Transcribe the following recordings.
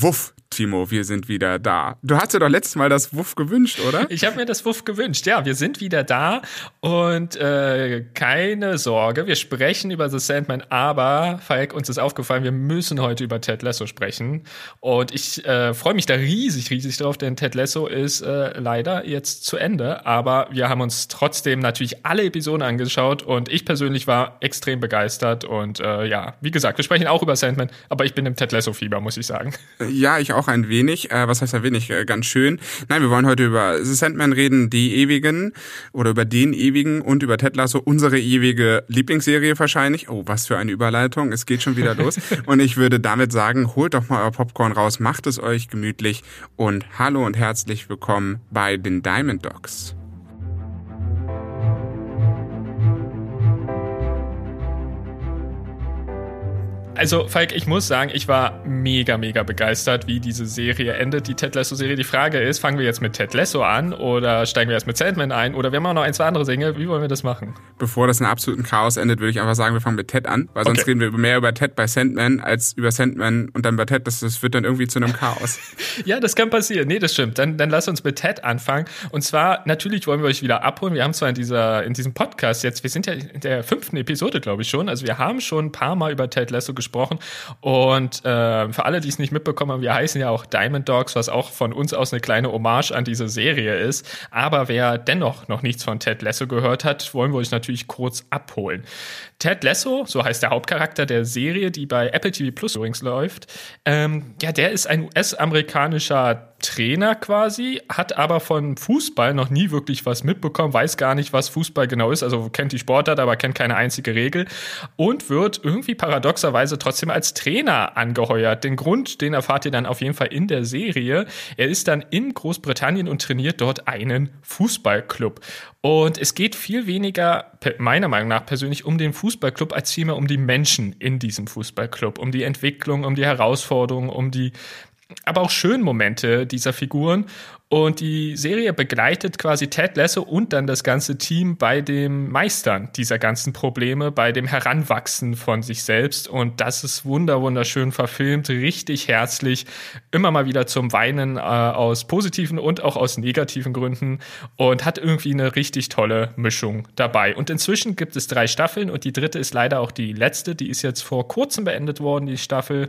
Wuff, Timo, wir sind wieder da. Du hast dir doch letztes Mal das Wuff gewünscht, oder? Ich habe mir das Wuff gewünscht. Ja, wir sind wieder da und äh, keine Sorge, wir sprechen über The Sandman, aber Falk, uns ist aufgefallen, wir müssen heute über Ted Lasso sprechen und ich äh, freue mich da riesig, riesig drauf, denn Ted Lasso ist äh, leider jetzt zu Ende, aber wir haben uns trotzdem natürlich alle Episoden angeschaut und ich persönlich war extrem begeistert und äh, ja, wie gesagt, wir sprechen auch über Sandman, aber ich bin im Ted Lasso Fieber, muss ich sagen. Ja, ich auch auch ein wenig. Äh, was heißt ein wenig? Äh, ganz schön. Nein, wir wollen heute über The Sandman reden, die Ewigen oder über den Ewigen und über Ted Lasso, unsere ewige Lieblingsserie wahrscheinlich. Oh, was für eine Überleitung. Es geht schon wieder los. und ich würde damit sagen, holt doch mal euer Popcorn raus, macht es euch gemütlich und hallo und herzlich willkommen bei den Diamond Dogs. Also, Falk, ich muss sagen, ich war mega, mega begeistert, wie diese Serie endet, die Ted Lasso-Serie. Die Frage ist, fangen wir jetzt mit Ted Lasso an oder steigen wir erst mit Sandman ein oder wir haben auch noch ein, zwei andere Dinge. Wie wollen wir das machen? Bevor das in absoluten Chaos endet, würde ich einfach sagen, wir fangen mit Ted an, weil sonst okay. reden wir mehr über Ted bei Sandman als über Sandman und dann bei Ted. Das, das wird dann irgendwie zu einem Chaos. ja, das kann passieren. Nee, das stimmt. Dann, dann lass uns mit Ted anfangen. Und zwar, natürlich wollen wir euch wieder abholen. Wir haben zwar in, dieser, in diesem Podcast jetzt, wir sind ja in der fünften Episode, glaube ich schon. Also wir haben schon ein paar Mal über Ted Lasso gesprochen gesprochen. Und äh, für alle, die es nicht mitbekommen haben, wir heißen ja auch Diamond Dogs, was auch von uns aus eine kleine Hommage an diese Serie ist. Aber wer dennoch noch nichts von Ted Lasso gehört hat, wollen wir euch natürlich kurz abholen. Ted Lasso, so heißt der Hauptcharakter der Serie, die bei Apple TV Plus übrigens läuft, ähm, ja, der ist ein US-amerikanischer Trainer quasi, hat aber von Fußball noch nie wirklich was mitbekommen, weiß gar nicht, was Fußball genau ist, also kennt die Sportart, aber kennt keine einzige Regel und wird irgendwie paradoxerweise trotzdem als Trainer angeheuert. Den Grund, den erfahrt ihr dann auf jeden Fall in der Serie. Er ist dann in Großbritannien und trainiert dort einen Fußballclub. Und es geht viel weniger, meiner Meinung nach persönlich, um den Fußballclub als vielmehr um die Menschen in diesem Fußballclub, um die Entwicklung, um die Herausforderungen, um die aber auch schönen Momente dieser Figuren. Und die Serie begleitet quasi Ted Lasso und dann das ganze Team bei dem Meistern dieser ganzen Probleme, bei dem Heranwachsen von sich selbst. Und das ist wunder, wunderschön verfilmt, richtig herzlich, immer mal wieder zum Weinen äh, aus positiven und auch aus negativen Gründen und hat irgendwie eine richtig tolle Mischung dabei. Und inzwischen gibt es drei Staffeln und die dritte ist leider auch die letzte. Die ist jetzt vor kurzem beendet worden, die Staffel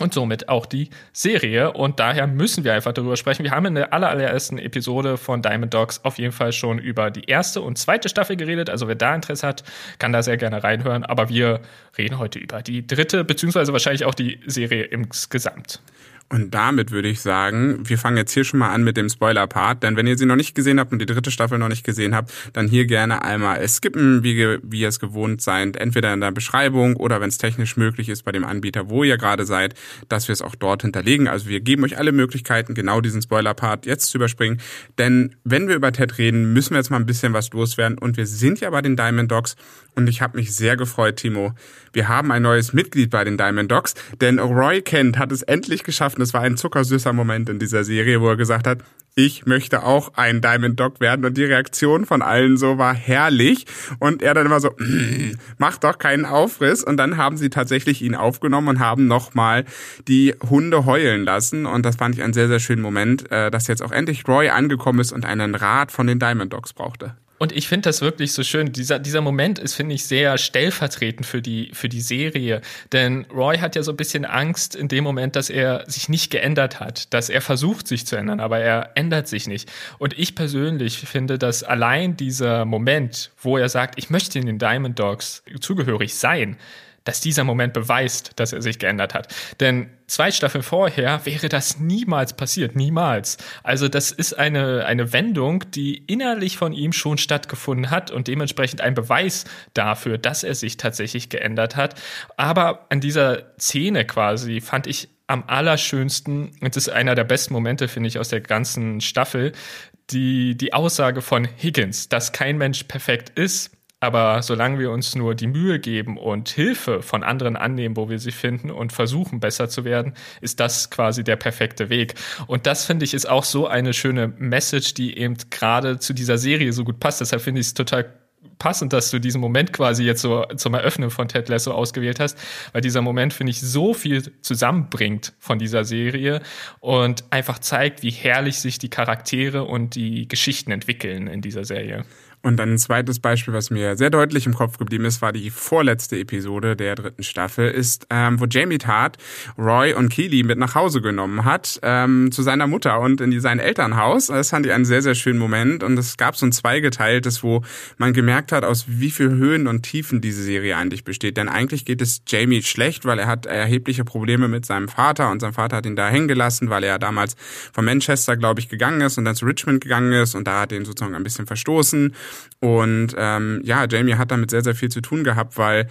und somit auch die Serie. Und daher müssen wir einfach darüber sprechen. Wir haben in der allerersten Episode von Diamond Dogs auf jeden Fall schon über die erste und zweite Staffel geredet. Also wer da Interesse hat, kann da sehr gerne reinhören. Aber wir reden heute über die dritte, beziehungsweise wahrscheinlich auch die Serie insgesamt. Und damit würde ich sagen, wir fangen jetzt hier schon mal an mit dem Spoiler-Part, denn wenn ihr sie noch nicht gesehen habt und die dritte Staffel noch nicht gesehen habt, dann hier gerne einmal skippen, wie, wie ihr es gewohnt seid, entweder in der Beschreibung oder wenn es technisch möglich ist bei dem Anbieter, wo ihr gerade seid, dass wir es auch dort hinterlegen. Also wir geben euch alle Möglichkeiten, genau diesen Spoiler-Part jetzt zu überspringen, denn wenn wir über Ted reden, müssen wir jetzt mal ein bisschen was loswerden und wir sind ja bei den Diamond Dogs und ich habe mich sehr gefreut, Timo. Wir haben ein neues Mitglied bei den Diamond Dogs, denn Roy Kent hat es endlich geschafft. Und es war ein zuckersüßer Moment in dieser Serie, wo er gesagt hat, ich möchte auch ein Diamond Dog werden. Und die Reaktion von allen so war herrlich. Und er dann immer so, mm, mach doch keinen Aufriss. Und dann haben sie tatsächlich ihn aufgenommen und haben nochmal die Hunde heulen lassen. Und das fand ich einen sehr, sehr schönen Moment, äh, dass jetzt auch endlich Roy angekommen ist und einen Rat von den Diamond Dogs brauchte. Und ich finde das wirklich so schön. Dieser, dieser Moment ist, finde ich, sehr stellvertretend für die, für die Serie. Denn Roy hat ja so ein bisschen Angst in dem Moment, dass er sich nicht geändert hat, dass er versucht, sich zu ändern, aber er ändert sich nicht. Und ich persönlich finde, dass allein dieser Moment, wo er sagt, ich möchte in den Diamond Dogs zugehörig sein, dass dieser Moment beweist, dass er sich geändert hat. Denn zwei Staffeln vorher wäre das niemals passiert, niemals. Also das ist eine, eine Wendung, die innerlich von ihm schon stattgefunden hat und dementsprechend ein Beweis dafür, dass er sich tatsächlich geändert hat. Aber an dieser Szene quasi fand ich am allerschönsten, und das ist einer der besten Momente, finde ich, aus der ganzen Staffel, die, die Aussage von Higgins, dass kein Mensch perfekt ist, aber solange wir uns nur die Mühe geben und Hilfe von anderen annehmen, wo wir sie finden und versuchen, besser zu werden, ist das quasi der perfekte Weg. Und das finde ich ist auch so eine schöne Message, die eben gerade zu dieser Serie so gut passt. Deshalb finde ich es total passend, dass du diesen Moment quasi jetzt so zum Eröffnen von Ted Lasso ausgewählt hast, weil dieser Moment, finde ich, so viel zusammenbringt von dieser Serie und einfach zeigt, wie herrlich sich die Charaktere und die Geschichten entwickeln in dieser Serie. Und dann ein zweites Beispiel, was mir sehr deutlich im Kopf geblieben ist, war die vorletzte Episode der dritten Staffel, ist, ähm, wo Jamie Tart Roy und Keely mit nach Hause genommen hat, ähm, zu seiner Mutter und in sein Elternhaus. Das fand ich einen sehr, sehr schönen Moment. Und es gab so ein zweigeteiltes, wo man gemerkt hat, aus wie viel Höhen und Tiefen diese Serie eigentlich besteht. Denn eigentlich geht es Jamie schlecht, weil er hat erhebliche Probleme mit seinem Vater und sein Vater hat ihn da hängen gelassen, weil er damals von Manchester, glaube ich, gegangen ist und dann zu Richmond gegangen ist und da hat er ihn sozusagen ein bisschen verstoßen. Und ähm, ja, Jamie hat damit sehr, sehr viel zu tun gehabt, weil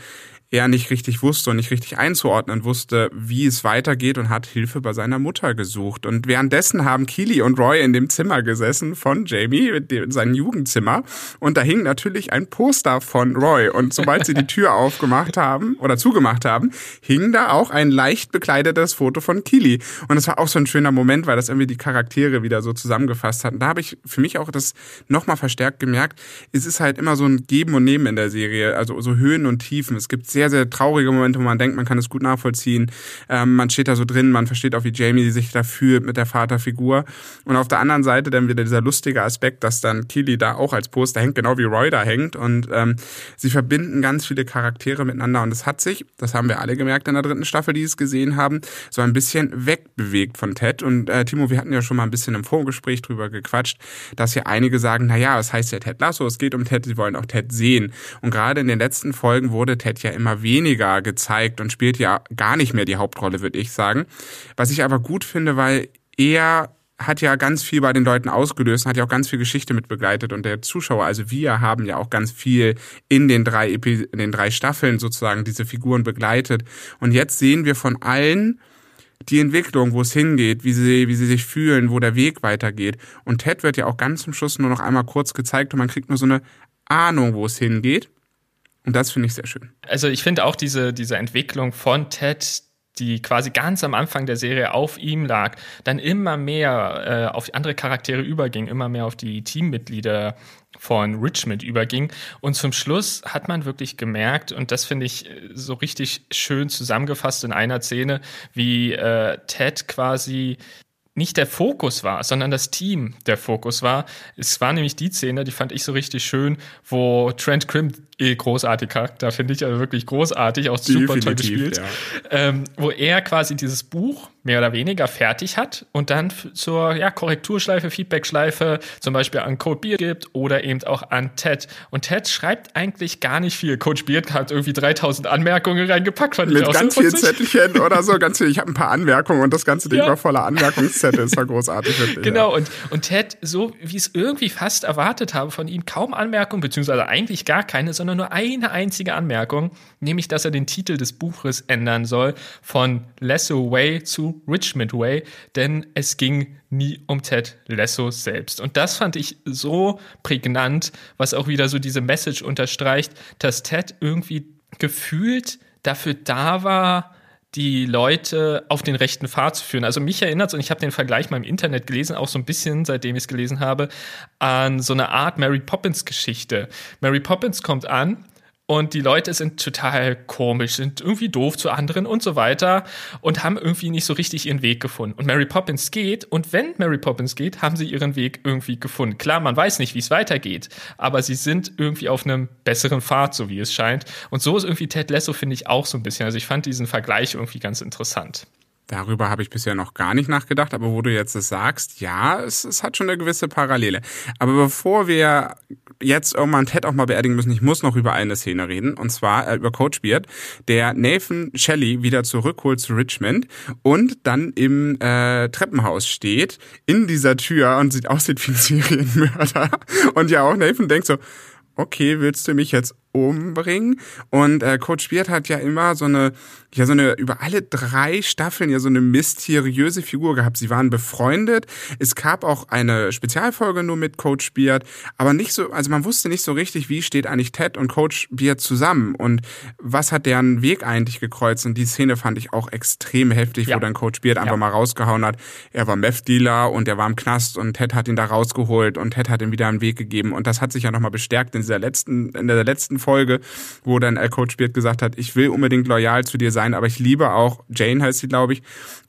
er nicht richtig wusste und nicht richtig einzuordnen wusste, wie es weitergeht und hat Hilfe bei seiner Mutter gesucht. Und währenddessen haben Keely und Roy in dem Zimmer gesessen von Jamie, in seinem Jugendzimmer. Und da hing natürlich ein Poster von Roy. Und sobald sie die Tür aufgemacht haben oder zugemacht haben, hing da auch ein leicht bekleidetes Foto von Keely. Und es war auch so ein schöner Moment, weil das irgendwie die Charaktere wieder so zusammengefasst hat. Und da habe ich für mich auch das nochmal verstärkt gemerkt. Es ist halt immer so ein Geben und Nehmen in der Serie. Also so Höhen und Tiefen. Es gibt sehr sehr, sehr traurige Momente, wo man denkt, man kann es gut nachvollziehen. Ähm, man steht da so drin, man versteht auch, wie Jamie sich da fühlt mit der Vaterfigur. Und auf der anderen Seite dann wieder dieser lustige Aspekt, dass dann Keely da auch als Poster hängt, genau wie Roy da hängt. Und ähm, sie verbinden ganz viele Charaktere miteinander. Und es hat sich, das haben wir alle gemerkt in der dritten Staffel, die es gesehen haben, so ein bisschen wegbewegt von Ted. Und äh, Timo, wir hatten ja schon mal ein bisschen im Vorgespräch drüber gequatscht, dass ja einige sagen, na ja, was heißt ja Ted Lasso? Es geht um Ted, sie wollen auch Ted sehen. Und gerade in den letzten Folgen wurde Ted ja immer weniger gezeigt und spielt ja gar nicht mehr die Hauptrolle, würde ich sagen. Was ich aber gut finde, weil er hat ja ganz viel bei den Leuten ausgelöst, hat ja auch ganz viel Geschichte mit begleitet und der Zuschauer, also wir haben ja auch ganz viel in den drei in den drei Staffeln sozusagen diese Figuren begleitet und jetzt sehen wir von allen die Entwicklung, wo es hingeht, wie sie, wie sie sich fühlen, wo der Weg weitergeht. Und Ted wird ja auch ganz zum Schluss nur noch einmal kurz gezeigt und man kriegt nur so eine Ahnung, wo es hingeht. Und das finde ich sehr schön. Also ich finde auch diese, diese Entwicklung von Ted, die quasi ganz am Anfang der Serie auf ihm lag, dann immer mehr äh, auf andere Charaktere überging, immer mehr auf die Teammitglieder von Richmond überging. Und zum Schluss hat man wirklich gemerkt, und das finde ich äh, so richtig schön zusammengefasst in einer Szene, wie äh, Ted quasi nicht der Fokus war, sondern das Team der Fokus war. Es war nämlich die Szene, die fand ich so richtig schön, wo Trent Krim eh großartig Charakter, finde ich also wirklich großartig, auch super toll gespielt, ja. ähm, wo er quasi dieses Buch mehr oder weniger fertig hat und dann zur ja, Korrekturschleife, Feedbackschleife zum Beispiel an Code Beard gibt oder eben auch an Ted. Und Ted schreibt eigentlich gar nicht viel. Coach Beard hat irgendwie 3000 Anmerkungen reingepackt, fand Mit ich auch ganz so viel Zettelchen oder so, ganz viel. Ich habe ein paar Anmerkungen und das ganze Ding ja. war voller Anmerkungszettel. Das war großartig. Genau, ja. und, und Ted, so wie es irgendwie fast erwartet habe von ihm, kaum Anmerkungen, beziehungsweise eigentlich gar keine, sondern nur eine einzige Anmerkung, nämlich, dass er den Titel des Buches ändern soll von Lasso Way zu Richmond Way, denn es ging nie um Ted Lasso selbst. Und das fand ich so prägnant, was auch wieder so diese Message unterstreicht, dass Ted irgendwie gefühlt dafür da war, die Leute auf den rechten Pfad zu führen. Also mich erinnert es, und ich habe den Vergleich mal im Internet gelesen, auch so ein bisschen, seitdem ich es gelesen habe, an so eine Art Mary Poppins Geschichte. Mary Poppins kommt an und die Leute sind total komisch, sind irgendwie doof zu anderen und so weiter und haben irgendwie nicht so richtig ihren Weg gefunden. Und Mary Poppins geht und wenn Mary Poppins geht, haben sie ihren Weg irgendwie gefunden. Klar, man weiß nicht, wie es weitergeht, aber sie sind irgendwie auf einem besseren Pfad, so wie es scheint. Und so ist irgendwie Ted Lasso, finde ich, auch so ein bisschen. Also ich fand diesen Vergleich irgendwie ganz interessant. Darüber habe ich bisher noch gar nicht nachgedacht, aber wo du jetzt es sagst, ja, es, es hat schon eine gewisse Parallele. Aber bevor wir jetzt irgendwann Ted auch mal beerdigen müssen, ich muss noch über eine Szene reden, und zwar äh, über Coach Beard, der Nathan Shelley wieder zurückholt zu Richmond und dann im äh, Treppenhaus steht, in dieser Tür und sieht aussieht wie ein Serienmörder. Und ja auch Nathan denkt so, okay, willst du mich jetzt umbringen. Und äh, Coach Beard hat ja immer so eine, ja, so eine, über alle drei Staffeln ja so eine mysteriöse Figur gehabt. Sie waren befreundet. Es gab auch eine Spezialfolge nur mit Coach Beard, aber nicht so, also man wusste nicht so richtig, wie steht eigentlich Ted und Coach Beard zusammen und was hat deren Weg eigentlich gekreuzt. Und die Szene fand ich auch extrem heftig, ja. wo dann Coach Beard einfach ja. mal rausgehauen hat. Er war Meth-Dealer und er war im Knast und Ted hat ihn da rausgeholt und Ted hat ihm wieder einen Weg gegeben. Und das hat sich ja nochmal bestärkt in dieser letzten, in der letzten Folge, wo dann Coach Beard gesagt hat, ich will unbedingt loyal zu dir sein, aber ich liebe auch, Jane heißt sie, glaube ich,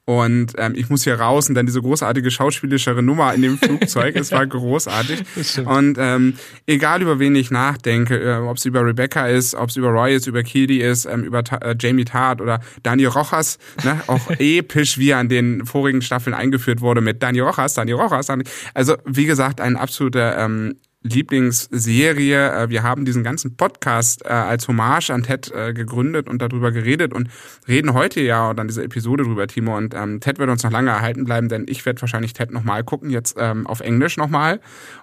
und ähm, ich muss hier raus und dann diese großartige schauspielischere Nummer in dem Flugzeug. es war großartig. Und ähm, egal über wen ich nachdenke, äh, ob es über Rebecca ist, ob es über Roy ist, über Kidi ist, ähm, über äh, Jamie Tart oder Daniel Rojas, ne, auch episch, wie er an den vorigen Staffeln eingeführt wurde mit Daniel Rojas, Daniel Rojas. Daniel, also wie gesagt, ein absoluter ähm, Lieblingsserie. Äh, wir haben diesen ganzen Podcast äh, als Hommage an Ted äh, gegründet und darüber geredet und reden heute ja oder an dieser Episode drüber, Timo. Und ähm, Ted wird uns noch lange erhalten bleiben, denn ich werde wahrscheinlich Ted nochmal gucken, jetzt ähm, auf Englisch nochmal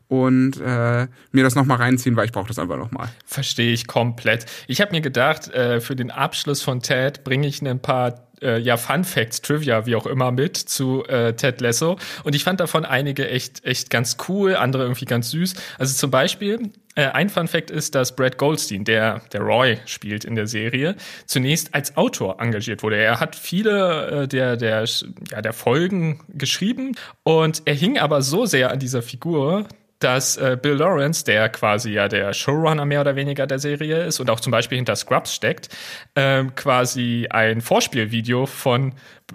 und äh, mir das nochmal reinziehen, weil ich brauche das einfach nochmal. Verstehe ich komplett. Ich habe mir gedacht, äh, für den Abschluss von Ted bringe ich ein paar äh, ja, Fun Facts, Trivia, wie auch immer, mit zu äh, Ted Lasso. Und ich fand davon einige echt, echt ganz cool, andere irgendwie ganz süß. Also zum Beispiel, äh, ein Fun Fact ist, dass Brad Goldstein, der, der Roy spielt in der Serie, zunächst als Autor engagiert wurde. Er hat viele äh, der, der, ja, der Folgen geschrieben und er hing aber so sehr an dieser Figur, dass äh, Bill Lawrence, der quasi ja der Showrunner mehr oder weniger der Serie ist und auch zum Beispiel hinter Scrubs steckt, ähm, quasi ein Vorspielvideo von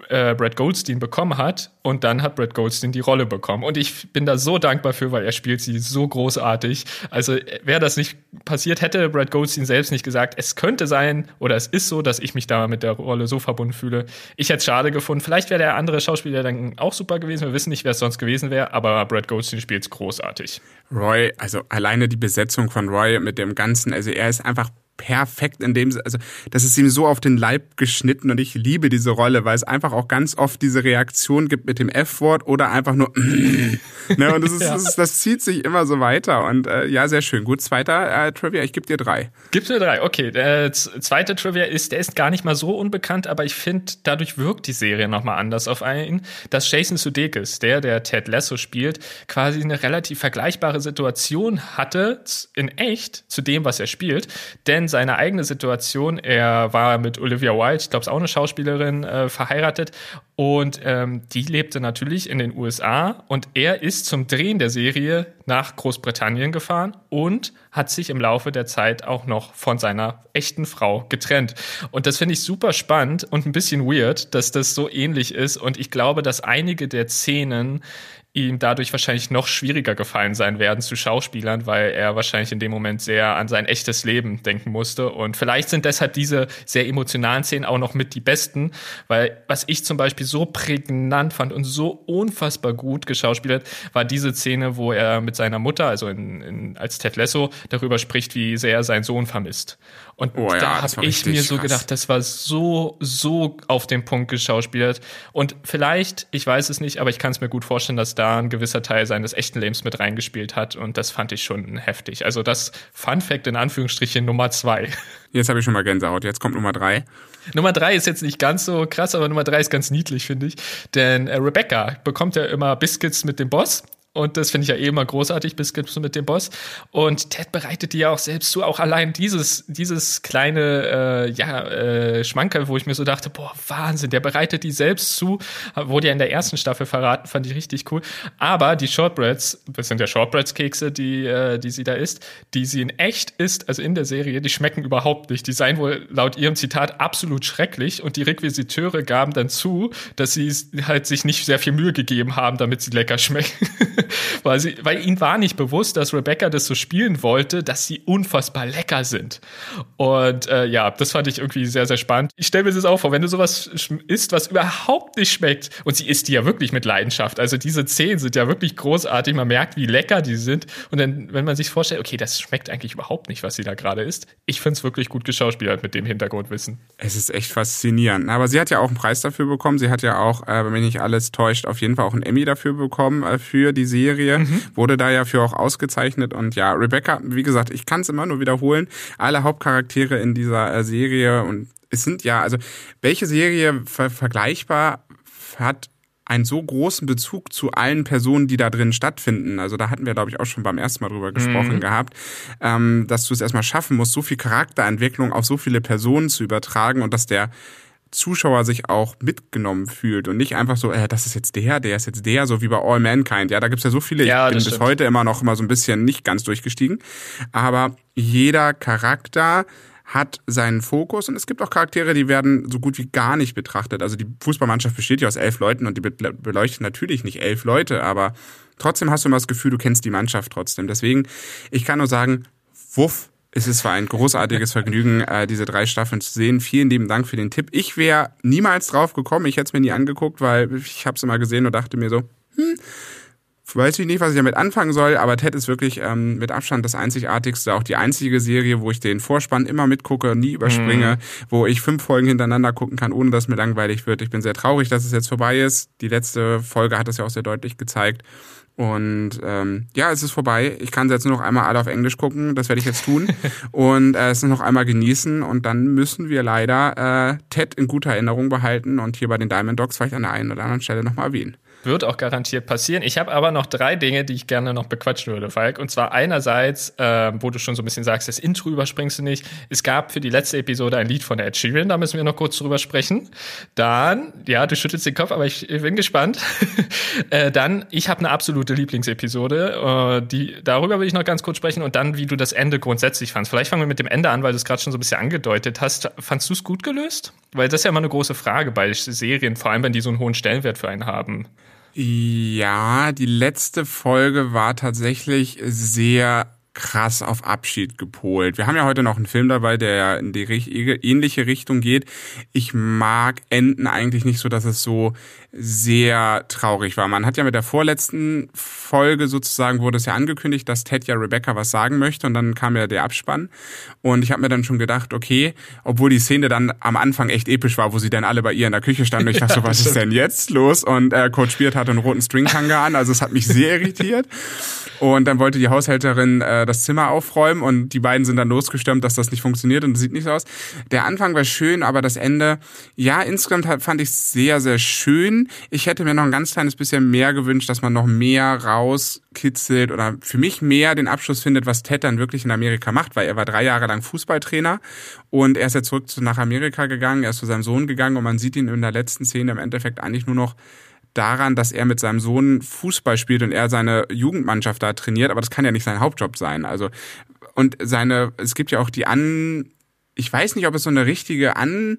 äh, Brad Goldstein bekommen hat und dann hat Brad Goldstein die Rolle bekommen. Und ich bin da so dankbar für, weil er spielt sie so großartig. Also wäre das nicht passiert, hätte Brad Goldstein selbst nicht gesagt, es könnte sein oder es ist so, dass ich mich da mit der Rolle so verbunden fühle. Ich hätte es schade gefunden. Vielleicht wäre der andere Schauspieler dann auch super gewesen. Wir wissen nicht, wer es sonst gewesen wäre, aber Brad Goldstein spielt es großartig. Roy, also alleine die Besetzung von Roy mit dem Ganzen, also er ist einfach perfekt in dem, also das ist ihm so auf den Leib geschnitten und ich liebe diese Rolle, weil es einfach auch ganz oft diese Reaktion gibt mit dem F-Wort oder einfach nur ne, und das, ist, ja. das, ist, das, zieht sich immer so weiter und äh, ja, sehr schön. Gut, zweiter äh, Trivia, ich gebe dir drei. Gibst dir drei, okay. Der zweite Trivia ist, der ist gar nicht mal so unbekannt, aber ich finde, dadurch wirkt die Serie nochmal anders auf einen, dass Jason Sudeikis, der, der Ted Lasso spielt, quasi eine relativ vergleichbare Situation hatte in echt zu dem, was er spielt, denn seine eigene Situation. Er war mit Olivia Wilde, ich glaube, es auch eine Schauspielerin, äh, verheiratet und ähm, die lebte natürlich in den USA und er ist zum Drehen der Serie nach Großbritannien gefahren und hat sich im Laufe der Zeit auch noch von seiner echten Frau getrennt. Und das finde ich super spannend und ein bisschen weird, dass das so ähnlich ist. Und ich glaube, dass einige der Szenen ihm dadurch wahrscheinlich noch schwieriger gefallen sein werden zu Schauspielern, weil er wahrscheinlich in dem Moment sehr an sein echtes Leben denken musste. Und vielleicht sind deshalb diese sehr emotionalen Szenen auch noch mit die besten, weil was ich zum Beispiel so prägnant fand und so unfassbar gut geschauspielert, war diese Szene, wo er mit seiner Mutter, also in, in, als Ted Lasso, darüber spricht, wie sehr er seinen Sohn vermisst. Und oh, ja, da habe ich mir so krass. gedacht, das war so, so auf den Punkt geschauspielert. Und vielleicht, ich weiß es nicht, aber ich kann es mir gut vorstellen, dass da ein gewisser Teil seines echten Lebens mit reingespielt hat. Und das fand ich schon heftig. Also das Fun Fact in Anführungsstrichen Nummer zwei. Jetzt habe ich schon mal Gänsehaut. Jetzt kommt Nummer drei. Nummer drei ist jetzt nicht ganz so krass, aber Nummer drei ist ganz niedlich, finde ich. Denn äh, Rebecca bekommt ja immer Biscuits mit dem Boss und das finde ich ja eh immer großartig, Biscuits mit dem Boss. Und Ted bereitet die ja auch selbst zu. Auch allein dieses, dieses kleine, äh, ja, äh, Schmankerl, wo ich mir so dachte, boah, Wahnsinn, der bereitet die selbst zu. Wurde ja in der ersten Staffel verraten, fand ich richtig cool. Aber die Shortbreads, das sind ja Shortbreads-Kekse, die, äh, die sie da isst, die sie in echt isst, also in der Serie, die schmecken überhaupt nicht. Die seien wohl laut ihrem Zitat absolut schrecklich. Und die Requisiteure gaben dann zu, dass sie halt sich nicht sehr viel Mühe gegeben haben, damit sie lecker schmecken. weil, sie, weil ihnen war nicht bewusst, dass Rebecca das so spielen wollte, dass sie unfassbar lecker sind. Und äh, ja, das fand ich irgendwie sehr, sehr spannend. Ich stelle mir das auch vor, wenn du sowas isst, was überhaupt nicht schmeckt, und sie isst die ja wirklich mit Leidenschaft. Also diese Zehen sind ja wirklich großartig. Man merkt, wie lecker die sind. Und dann, wenn man sich vorstellt, okay, das schmeckt eigentlich überhaupt nicht, was sie da gerade isst. Ich finde es wirklich gut geschauspielert mit dem Hintergrundwissen. Es ist echt faszinierend. Aber sie hat ja auch einen Preis dafür bekommen. Sie hat ja auch, äh, wenn mich nicht alles täuscht, auf jeden Fall auch einen Emmy dafür bekommen, äh, für die Serie, mhm. wurde da ja für auch ausgezeichnet. Und ja, Rebecca, wie gesagt, ich kann es immer nur wiederholen, alle Hauptcharaktere in dieser äh, Serie und es sind ja, also welche Serie ver vergleichbar hat einen so großen Bezug zu allen Personen, die da drin stattfinden. Also da hatten wir, glaube ich, auch schon beim ersten Mal drüber gesprochen mhm. gehabt, ähm, dass du es erstmal schaffen musst, so viel Charakterentwicklung auf so viele Personen zu übertragen und dass der Zuschauer sich auch mitgenommen fühlt und nicht einfach so, äh, das ist jetzt der, der ist jetzt der, so wie bei All Mankind. Ja, da gibt's ja so viele, ja, ich bin bis heute immer noch immer so ein bisschen nicht ganz durchgestiegen. Aber jeder Charakter hat seinen Fokus und es gibt auch Charaktere, die werden so gut wie gar nicht betrachtet. Also die Fußballmannschaft besteht ja aus elf Leuten und die beleuchtet natürlich nicht elf Leute, aber trotzdem hast du immer das Gefühl, du kennst die Mannschaft trotzdem. Deswegen, ich kann nur sagen, wuff, es ist ein großartiges Vergnügen, äh, diese drei Staffeln zu sehen. Vielen lieben Dank für den Tipp. Ich wäre niemals drauf gekommen. Ich hätte es mir nie angeguckt, weil ich habe es immer gesehen und dachte mir so, hm, weiß ich nicht, was ich damit anfangen soll, aber Ted ist wirklich ähm, mit Abstand das einzigartigste, auch die einzige Serie, wo ich den Vorspann immer mitgucke, nie überspringe, mhm. wo ich fünf Folgen hintereinander gucken kann, ohne dass mir langweilig wird. Ich bin sehr traurig, dass es jetzt vorbei ist. Die letzte Folge hat das ja auch sehr deutlich gezeigt. Und ähm, ja, es ist vorbei. Ich kann jetzt nur noch einmal alle auf Englisch gucken. Das werde ich jetzt tun. und äh, es noch einmal genießen. Und dann müssen wir leider äh, Ted in guter Erinnerung behalten und hier bei den Diamond Dogs vielleicht an der einen oder anderen Stelle nochmal erwähnen. Wird auch garantiert passieren. Ich habe aber noch drei Dinge, die ich gerne noch bequatschen würde, Falk. Und zwar einerseits, äh, wo du schon so ein bisschen sagst, das Intro überspringst du nicht. Es gab für die letzte Episode ein Lied von Ed Sheeran, da müssen wir noch kurz drüber sprechen. Dann, ja, du schüttelst den Kopf, aber ich, ich bin gespannt. äh, dann, ich habe eine absolute Lieblingsepisode, äh, die, darüber will ich noch ganz kurz sprechen. Und dann, wie du das Ende grundsätzlich fandst. Vielleicht fangen wir mit dem Ende an, weil du es gerade schon so ein bisschen angedeutet hast. Fandst du es gut gelöst? Weil das ist ja immer eine große Frage bei Serien, vor allem wenn die so einen hohen Stellenwert für einen haben. Ja, die letzte Folge war tatsächlich sehr krass auf Abschied gepolt. Wir haben ja heute noch einen Film dabei, der in die ähnliche Richtung geht. Ich mag Enden eigentlich nicht so, dass es so sehr traurig war. Man hat ja mit der vorletzten Folge sozusagen wurde es ja angekündigt, dass Ted ja Rebecca was sagen möchte und dann kam ja der Abspann und ich habe mir dann schon gedacht, okay, obwohl die Szene dann am Anfang echt episch war, wo sie dann alle bei ihr in der Küche standen und ich dachte so, was ist denn jetzt los? Und äh, Coach Beard hatte einen roten Stringhanger an, also es hat mich sehr irritiert. Und dann wollte die Haushälterin äh, das Zimmer aufräumen und die beiden sind dann losgestürmt, dass das nicht funktioniert und sieht nicht so aus. Der Anfang war schön, aber das Ende, ja, insgesamt fand ich sehr, sehr schön. Ich hätte mir noch ein ganz kleines bisschen mehr gewünscht, dass man noch mehr rauskitzelt oder für mich mehr den Abschluss findet, was Ted dann wirklich in Amerika macht, weil er war drei Jahre lang Fußballtrainer und er ist jetzt zurück nach Amerika gegangen, er ist zu seinem Sohn gegangen und man sieht ihn in der letzten Szene im Endeffekt eigentlich nur noch daran, dass er mit seinem Sohn Fußball spielt und er seine Jugendmannschaft da trainiert, aber das kann ja nicht sein Hauptjob sein. Also und seine, es gibt ja auch die an, ich weiß nicht, ob es so eine richtige an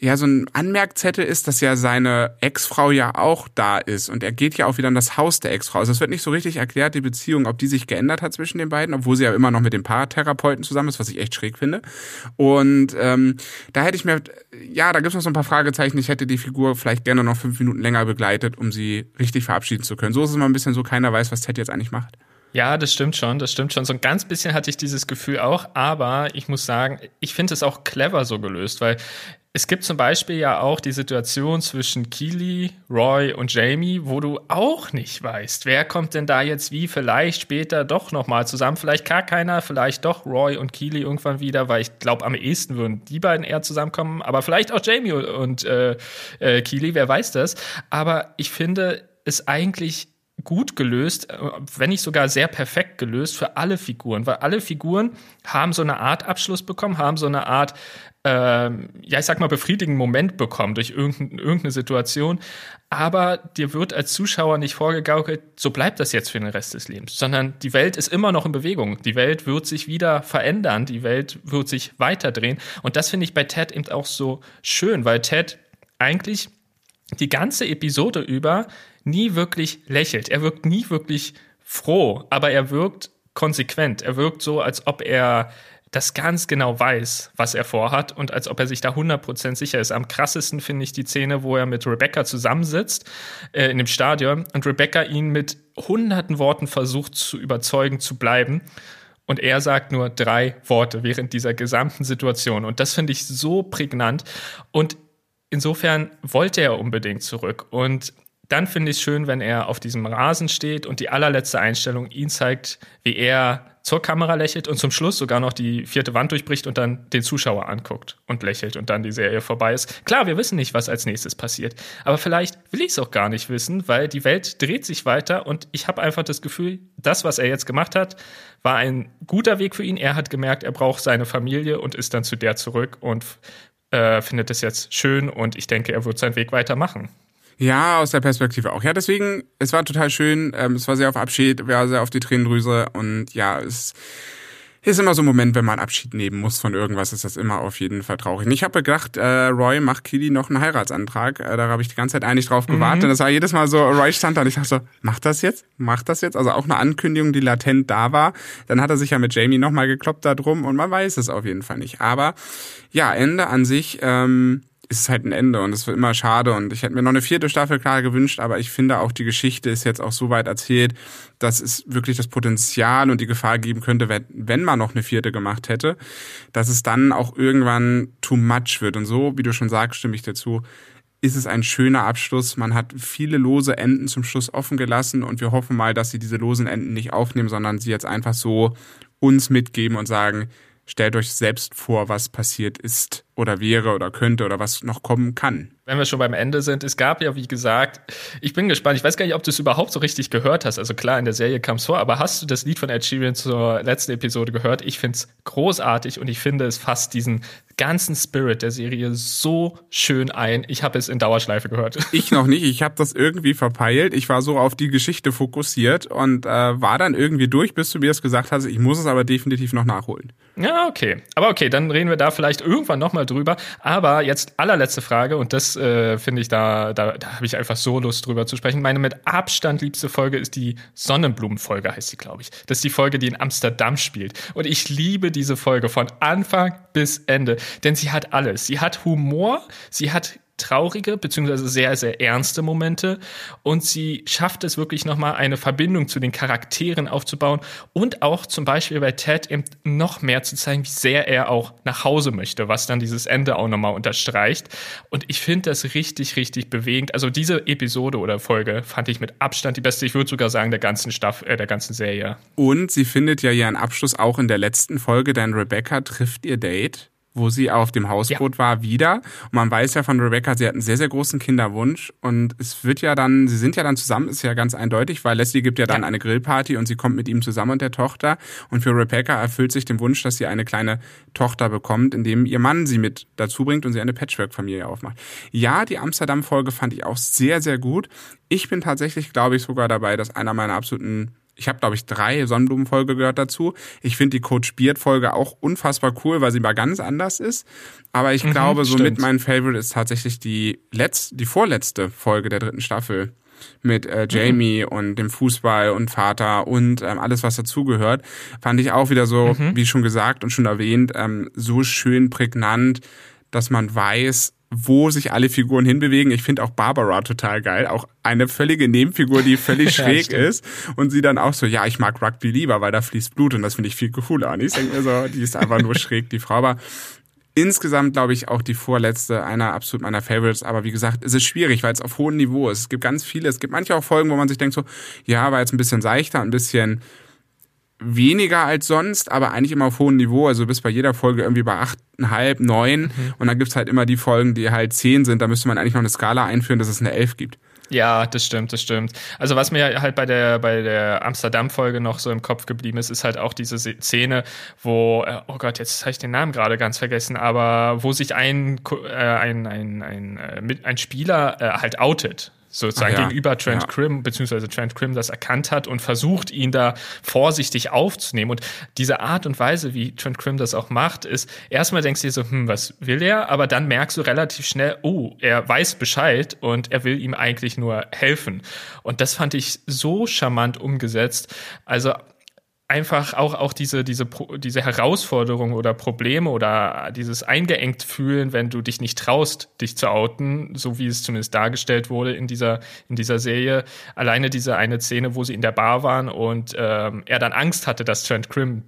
ja so ein Anmerkzettel ist, dass ja seine Ex-Frau ja auch da ist und er geht ja auch wieder in das Haus der Ex-Frau. Also es wird nicht so richtig erklärt, die Beziehung, ob die sich geändert hat zwischen den beiden, obwohl sie ja immer noch mit dem Paartherapeuten zusammen ist, was ich echt schräg finde. Und ähm, da hätte ich mir, ja, da gibt es noch so ein paar Fragezeichen. Ich hätte die Figur vielleicht gerne noch fünf Minuten länger begleitet, um sie richtig verabschieden zu können. So ist es mal ein bisschen so, keiner weiß, was Ted jetzt eigentlich macht. Ja, das stimmt schon, das stimmt schon. So ein ganz bisschen hatte ich dieses Gefühl auch, aber ich muss sagen, ich finde es auch clever so gelöst, weil es gibt zum Beispiel ja auch die Situation zwischen Keely, Roy und Jamie, wo du auch nicht weißt, wer kommt denn da jetzt wie, vielleicht später doch nochmal zusammen, vielleicht gar keiner, vielleicht doch Roy und Keely irgendwann wieder, weil ich glaube, am ehesten würden die beiden eher zusammenkommen, aber vielleicht auch Jamie und äh, äh, Keely, wer weiß das. Aber ich finde es eigentlich gut gelöst, äh, wenn nicht sogar sehr perfekt gelöst für alle Figuren, weil alle Figuren haben so eine Art Abschluss bekommen, haben so eine Art ähm, ja, ich sag mal, befriedigenden Moment bekommen durch irgendeine, irgendeine Situation. Aber dir wird als Zuschauer nicht vorgegaukelt, so bleibt das jetzt für den Rest des Lebens, sondern die Welt ist immer noch in Bewegung. Die Welt wird sich wieder verändern, die Welt wird sich weiterdrehen. Und das finde ich bei Ted eben auch so schön, weil Ted eigentlich die ganze Episode über nie wirklich lächelt. Er wirkt nie wirklich froh, aber er wirkt konsequent. Er wirkt so, als ob er das ganz genau weiß, was er vorhat und als ob er sich da 100% sicher ist. Am krassesten finde ich die Szene, wo er mit Rebecca zusammensitzt äh, in dem Stadion und Rebecca ihn mit hunderten Worten versucht zu überzeugen zu bleiben. Und er sagt nur drei Worte während dieser gesamten Situation. Und das finde ich so prägnant. Und insofern wollte er unbedingt zurück. Und dann finde ich es schön, wenn er auf diesem Rasen steht und die allerletzte Einstellung ihn zeigt, wie er zur Kamera lächelt und zum Schluss sogar noch die vierte Wand durchbricht und dann den Zuschauer anguckt und lächelt und dann die Serie vorbei ist. Klar, wir wissen nicht, was als nächstes passiert, aber vielleicht will ich es auch gar nicht wissen, weil die Welt dreht sich weiter und ich habe einfach das Gefühl, das, was er jetzt gemacht hat, war ein guter Weg für ihn. Er hat gemerkt, er braucht seine Familie und ist dann zu der zurück und äh, findet es jetzt schön und ich denke, er wird seinen Weg weitermachen. Ja, aus der Perspektive auch. Ja, deswegen, es war total schön. Ähm, es war sehr auf Abschied, war sehr auf die Tränendrüse und ja, es ist immer so ein Moment, wenn man Abschied nehmen muss von irgendwas, ist das immer auf jeden Fall traurig. Und ich habe gedacht, äh, Roy macht Kili noch einen Heiratsantrag. Äh, da habe ich die ganze Zeit eigentlich drauf gewartet. Mhm. Und das war jedes Mal so, Roy stand da und ich dachte so, macht das jetzt? Macht das jetzt? Also auch eine Ankündigung, die latent da war. Dann hat er sich ja mit Jamie nochmal gekloppt da drum und man weiß es auf jeden Fall nicht. Aber ja, Ende an sich, ähm, ist es halt ein Ende und es wird immer schade und ich hätte mir noch eine vierte Staffel klar gewünscht, aber ich finde auch die Geschichte ist jetzt auch so weit erzählt, dass es wirklich das Potenzial und die Gefahr geben könnte, wenn man noch eine vierte gemacht hätte, dass es dann auch irgendwann too much wird und so, wie du schon sagst, stimme ich dazu, ist es ein schöner Abschluss. Man hat viele lose Enden zum Schluss offen gelassen und wir hoffen mal, dass sie diese losen Enden nicht aufnehmen, sondern sie jetzt einfach so uns mitgeben und sagen, stellt euch selbst vor, was passiert ist oder wäre oder könnte oder was noch kommen kann wenn wir schon beim Ende sind, es gab ja, wie gesagt, ich bin gespannt, ich weiß gar nicht, ob du es überhaupt so richtig gehört hast. Also klar, in der Serie kam es vor, aber hast du das Lied von Ed Sheeran zur letzten Episode gehört? Ich finde es großartig und ich finde, es fasst diesen ganzen Spirit der Serie so schön ein. Ich habe es in Dauerschleife gehört. Ich noch nicht, ich habe das irgendwie verpeilt. Ich war so auf die Geschichte fokussiert und äh, war dann irgendwie durch, bis du mir das gesagt hast. Ich muss es aber definitiv noch nachholen. Ja, okay. Aber okay, dann reden wir da vielleicht irgendwann nochmal drüber. Aber jetzt allerletzte Frage und das äh, finde ich, da, da, da habe ich einfach so Lust drüber zu sprechen. Meine mit Abstand liebste Folge ist die Sonnenblumenfolge, heißt sie, glaube ich. Das ist die Folge, die in Amsterdam spielt. Und ich liebe diese Folge von Anfang bis Ende, denn sie hat alles. Sie hat Humor, sie hat traurige beziehungsweise sehr, sehr ernste Momente und sie schafft es wirklich nochmal eine Verbindung zu den Charakteren aufzubauen und auch zum Beispiel bei Ted eben noch mehr zu zeigen, wie sehr er auch nach Hause möchte, was dann dieses Ende auch nochmal unterstreicht. Und ich finde das richtig, richtig bewegend. Also diese Episode oder Folge fand ich mit Abstand die beste. Ich würde sogar sagen, der ganzen Staffel, äh, der ganzen Serie. Und sie findet ja ihren Abschluss auch in der letzten Folge, denn Rebecca trifft ihr Date wo sie auf dem Hausboot ja. war, wieder. Und man weiß ja von Rebecca, sie hat einen sehr, sehr großen Kinderwunsch. Und es wird ja dann, sie sind ja dann zusammen, ist ja ganz eindeutig, weil Leslie gibt ja dann ja. eine Grillparty und sie kommt mit ihm zusammen und der Tochter. Und für Rebecca erfüllt sich den Wunsch, dass sie eine kleine Tochter bekommt, indem ihr Mann sie mit dazu bringt und sie eine Patchwork-Familie aufmacht. Ja, die Amsterdam-Folge fand ich auch sehr, sehr gut. Ich bin tatsächlich, glaube ich, sogar dabei, dass einer meiner absoluten ich habe, glaube ich, drei Sonnenblumenfolge gehört dazu. Ich finde die Coach Beard-Folge auch unfassbar cool, weil sie mal ganz anders ist. Aber ich mhm, glaube, so mit mein Favorite ist tatsächlich die letzte, die vorletzte Folge der dritten Staffel mit äh, Jamie mhm. und dem Fußball und Vater und ähm, alles, was dazugehört, fand ich auch wieder so, mhm. wie schon gesagt und schon erwähnt, ähm, so schön prägnant, dass man weiß, wo sich alle Figuren hinbewegen. Ich finde auch Barbara total geil. Auch eine völlige Nebenfigur, die völlig schräg ja, ist. Und sie dann auch so, ja, ich mag Rugby lieber, weil da fließt Blut und das finde ich viel cooler. Und ich denke mir so, die ist einfach nur schräg, die Frau. Aber insgesamt, glaube ich, auch die vorletzte, einer absolut meiner Favorites. Aber wie gesagt, es ist schwierig, weil es auf hohem Niveau ist. Es gibt ganz viele. Es gibt manche auch Folgen, wo man sich denkt so, ja, war jetzt ein bisschen seichter, ein bisschen weniger als sonst, aber eigentlich immer auf hohem Niveau. Also bis bei jeder Folge irgendwie bei achteinhalb, neun. Mhm. Und dann gibt's halt immer die Folgen, die halt zehn sind. Da müsste man eigentlich noch eine Skala einführen, dass es eine elf gibt. Ja, das stimmt, das stimmt. Also was mir halt bei der bei der Amsterdam-Folge noch so im Kopf geblieben ist, ist halt auch diese Szene, wo äh, oh Gott, jetzt habe ich den Namen gerade ganz vergessen, aber wo sich ein äh, ein ein ein, äh, ein Spieler äh, halt outet sozusagen ja. gegenüber Trent ja. Krim, beziehungsweise Trent Krim das erkannt hat und versucht, ihn da vorsichtig aufzunehmen. Und diese Art und Weise, wie Trent Krim das auch macht, ist, erstmal denkst du dir so, hm, was will er? Aber dann merkst du relativ schnell, oh, er weiß Bescheid und er will ihm eigentlich nur helfen. Und das fand ich so charmant umgesetzt. Also einfach auch, auch diese, diese, diese Herausforderung oder Probleme oder dieses eingeengt fühlen, wenn du dich nicht traust, dich zu outen, so wie es zumindest dargestellt wurde in dieser, in dieser Serie. Alleine diese eine Szene, wo sie in der Bar waren und ähm, er dann Angst hatte, dass Trent Krim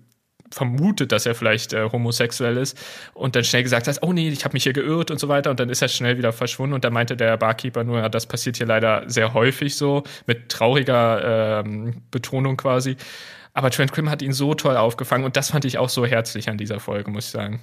vermutet, dass er vielleicht äh, homosexuell ist und dann schnell gesagt hast, oh nee, ich habe mich hier geirrt und so weiter und dann ist er schnell wieder verschwunden und dann meinte der Barkeeper nur, ja, das passiert hier leider sehr häufig so, mit trauriger ähm, Betonung quasi. Aber Trent Grimm hat ihn so toll aufgefangen und das fand ich auch so herzlich an dieser Folge, muss ich sagen.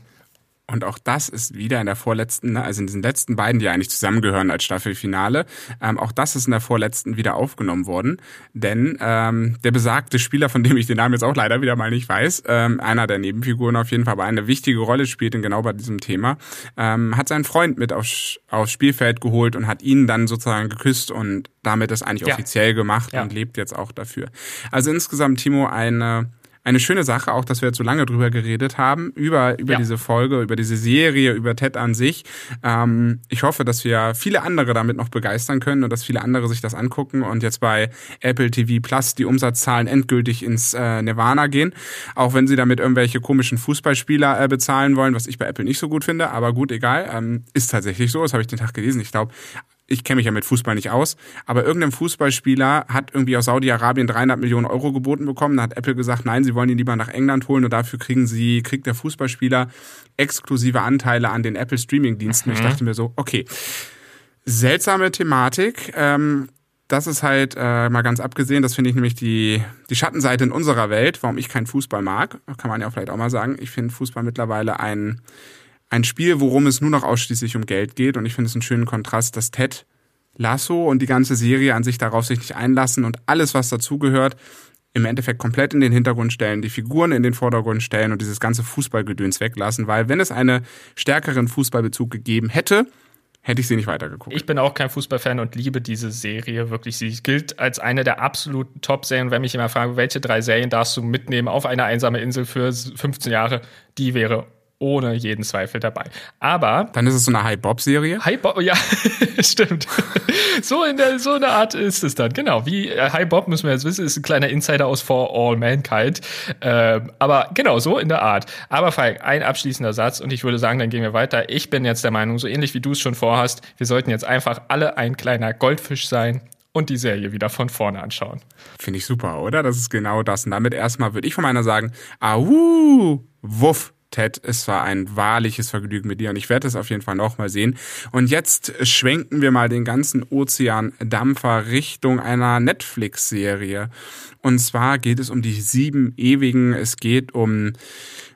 Und auch das ist wieder in der vorletzten, ne, also in diesen letzten beiden, die eigentlich zusammengehören als Staffelfinale, ähm, auch das ist in der vorletzten wieder aufgenommen worden. Denn ähm, der besagte Spieler, von dem ich den Namen jetzt auch leider wieder mal nicht weiß, ähm, einer der Nebenfiguren auf jeden Fall, aber eine wichtige Rolle spielt in genau bei diesem Thema, ähm, hat seinen Freund mit aufs, aufs Spielfeld geholt und hat ihn dann sozusagen geküsst und damit ist eigentlich ja. offiziell gemacht ja. und lebt jetzt auch dafür. Also insgesamt, Timo, eine eine schöne Sache, auch dass wir jetzt so lange drüber geredet haben, über, über ja. diese Folge, über diese Serie, über Ted an sich. Ähm, ich hoffe, dass wir viele andere damit noch begeistern können und dass viele andere sich das angucken und jetzt bei Apple TV Plus die Umsatzzahlen endgültig ins äh, Nirvana gehen. Auch wenn sie damit irgendwelche komischen Fußballspieler äh, bezahlen wollen, was ich bei Apple nicht so gut finde, aber gut, egal. Ähm, ist tatsächlich so, das habe ich den Tag gelesen. Ich glaube, ich kenne mich ja mit Fußball nicht aus, aber irgendein Fußballspieler hat irgendwie aus Saudi-Arabien 300 Millionen Euro geboten bekommen. Da hat Apple gesagt, nein, sie wollen ihn lieber nach England holen und dafür kriegen sie, kriegt der Fußballspieler exklusive Anteile an den Apple Streaming-Diensten. Mhm. Ich dachte mir so, okay, seltsame Thematik. Ähm, das ist halt äh, mal ganz abgesehen, das finde ich nämlich die, die Schattenseite in unserer Welt, warum ich keinen Fußball mag. Kann man ja vielleicht auch mal sagen. Ich finde Fußball mittlerweile ein ein Spiel, worum es nur noch ausschließlich um Geld geht. Und ich finde es einen schönen Kontrast, dass Ted Lasso und die ganze Serie an sich darauf sich nicht einlassen und alles, was dazugehört, im Endeffekt komplett in den Hintergrund stellen, die Figuren in den Vordergrund stellen und dieses ganze Fußballgedöns weglassen, weil wenn es einen stärkeren Fußballbezug gegeben hätte, hätte ich sie nicht weitergeguckt. Ich bin auch kein Fußballfan und liebe diese Serie wirklich. Sie gilt als eine der absoluten Top-Serien. Wenn mich immer fragen, welche drei Serien darfst du mitnehmen auf eine einsame Insel für 15 Jahre, die wäre ohne jeden Zweifel dabei. Aber. Dann ist es so eine High-Bob-Serie? High-Bob, ja, stimmt. so in der, so eine Art ist es dann, genau. Wie äh, High-Bob, müssen wir jetzt wissen, ist ein kleiner Insider aus For All Mankind. Äh, aber genau, so in der Art. Aber Falk, ein abschließender Satz und ich würde sagen, dann gehen wir weiter. Ich bin jetzt der Meinung, so ähnlich wie du es schon vorhast, wir sollten jetzt einfach alle ein kleiner Goldfisch sein und die Serie wieder von vorne anschauen. Finde ich super, oder? Das ist genau das. Und damit erstmal würde ich von meiner sagen, au, wuff. Ted, es war ein wahrliches Vergnügen mit dir und ich werde es auf jeden Fall nochmal sehen. Und jetzt schwenken wir mal den ganzen Ozeandampfer Richtung einer Netflix-Serie. Und zwar geht es um die sieben Ewigen, es geht um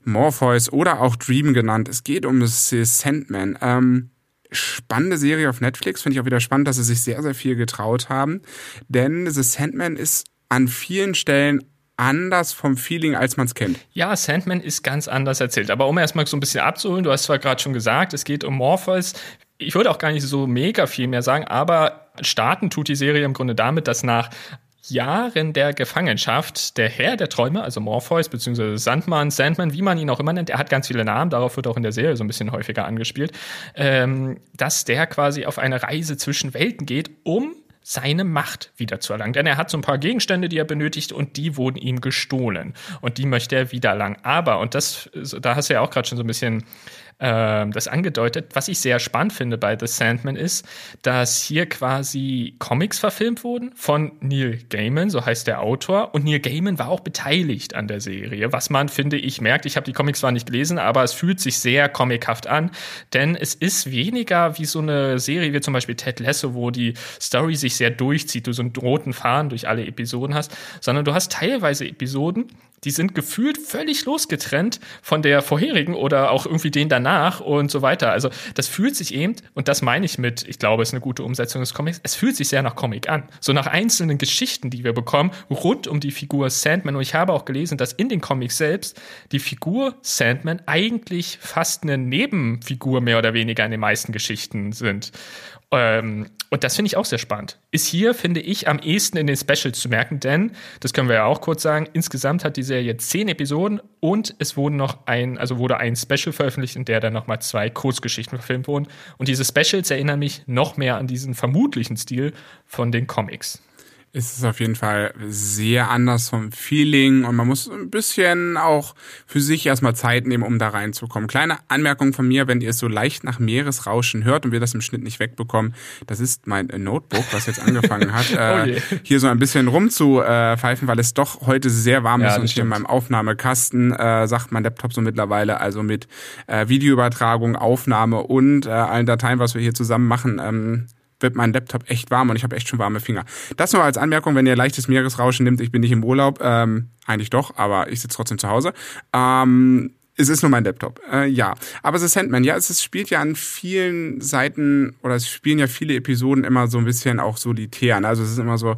Morpheus oder auch Dream genannt, es geht um The Sandman. Ähm, spannende Serie auf Netflix, finde ich auch wieder spannend, dass sie sich sehr, sehr viel getraut haben. Denn The Sandman ist an vielen Stellen anders vom Feeling, als man es kennt. Ja, Sandman ist ganz anders erzählt. Aber um erstmal so ein bisschen abzuholen, du hast zwar gerade schon gesagt, es geht um Morpheus. Ich würde auch gar nicht so mega viel mehr sagen, aber starten tut die Serie im Grunde damit, dass nach Jahren der Gefangenschaft der Herr der Träume, also Morpheus bzw. Sandman, Sandman, wie man ihn auch immer nennt, er hat ganz viele Namen, darauf wird auch in der Serie so ein bisschen häufiger angespielt, ähm, dass der quasi auf eine Reise zwischen Welten geht, um seine Macht wiederzuerlangen. Denn er hat so ein paar Gegenstände, die er benötigt und die wurden ihm gestohlen. Und die möchte er wiedererlangen. Aber, und das, da hast du ja auch gerade schon so ein bisschen äh, das angedeutet. Was ich sehr spannend finde bei The Sandman ist, dass hier quasi Comics verfilmt wurden von Neil Gaiman, so heißt der Autor. Und Neil Gaiman war auch beteiligt an der Serie, was man, finde ich, merkt. Ich habe die Comics zwar nicht gelesen, aber es fühlt sich sehr comichaft an, denn es ist weniger wie so eine Serie wie zum Beispiel Ted Lasso, wo die Story sich sehr durchzieht, du so einen roten Faden durch alle Episoden hast, sondern du hast teilweise Episoden, die sind gefühlt völlig losgetrennt von der vorherigen oder auch irgendwie den danach und so weiter. Also das fühlt sich eben, und das meine ich mit, ich glaube, es ist eine gute Umsetzung des Comics, es fühlt sich sehr nach Comic an. So nach einzelnen Geschichten, die wir bekommen, rund um die Figur Sandman. Und ich habe auch gelesen, dass in den Comics selbst die Figur Sandman eigentlich fast eine Nebenfigur mehr oder weniger in den meisten Geschichten sind. Ähm, und das finde ich auch sehr spannend. Ist hier, finde ich, am ehesten in den Specials zu merken, denn, das können wir ja auch kurz sagen, insgesamt hat die Serie zehn Episoden und es wurden noch ein, also wurde ein Special veröffentlicht, in der dann nochmal zwei Kurzgeschichten verfilmt wurden. Und diese Specials erinnern mich noch mehr an diesen vermutlichen Stil von den Comics. Ist es auf jeden Fall sehr anders vom Feeling und man muss ein bisschen auch für sich erstmal Zeit nehmen, um da reinzukommen. Kleine Anmerkung von mir, wenn ihr es so leicht nach Meeresrauschen hört und wir das im Schnitt nicht wegbekommen, das ist mein Notebook, was jetzt angefangen hat, oh äh, hier so ein bisschen rumzupfeifen, weil es doch heute sehr warm ja, ist und hier in meinem Aufnahmekasten äh, sagt mein Laptop so mittlerweile, also mit äh, Videoübertragung, Aufnahme und äh, allen Dateien, was wir hier zusammen machen, ähm, wird mein Laptop echt warm und ich habe echt schon warme Finger. Das nur als Anmerkung, wenn ihr leichtes Meeresrauschen nimmt, ich bin nicht im Urlaub, ähm, eigentlich doch, aber ich sitze trotzdem zu Hause. Ähm, es ist nur mein Laptop. Äh, ja, aber The Sandman, ja, es ist, spielt ja an vielen Seiten oder es spielen ja viele Episoden immer so ein bisschen auch solitär. Ne? Also es ist immer so,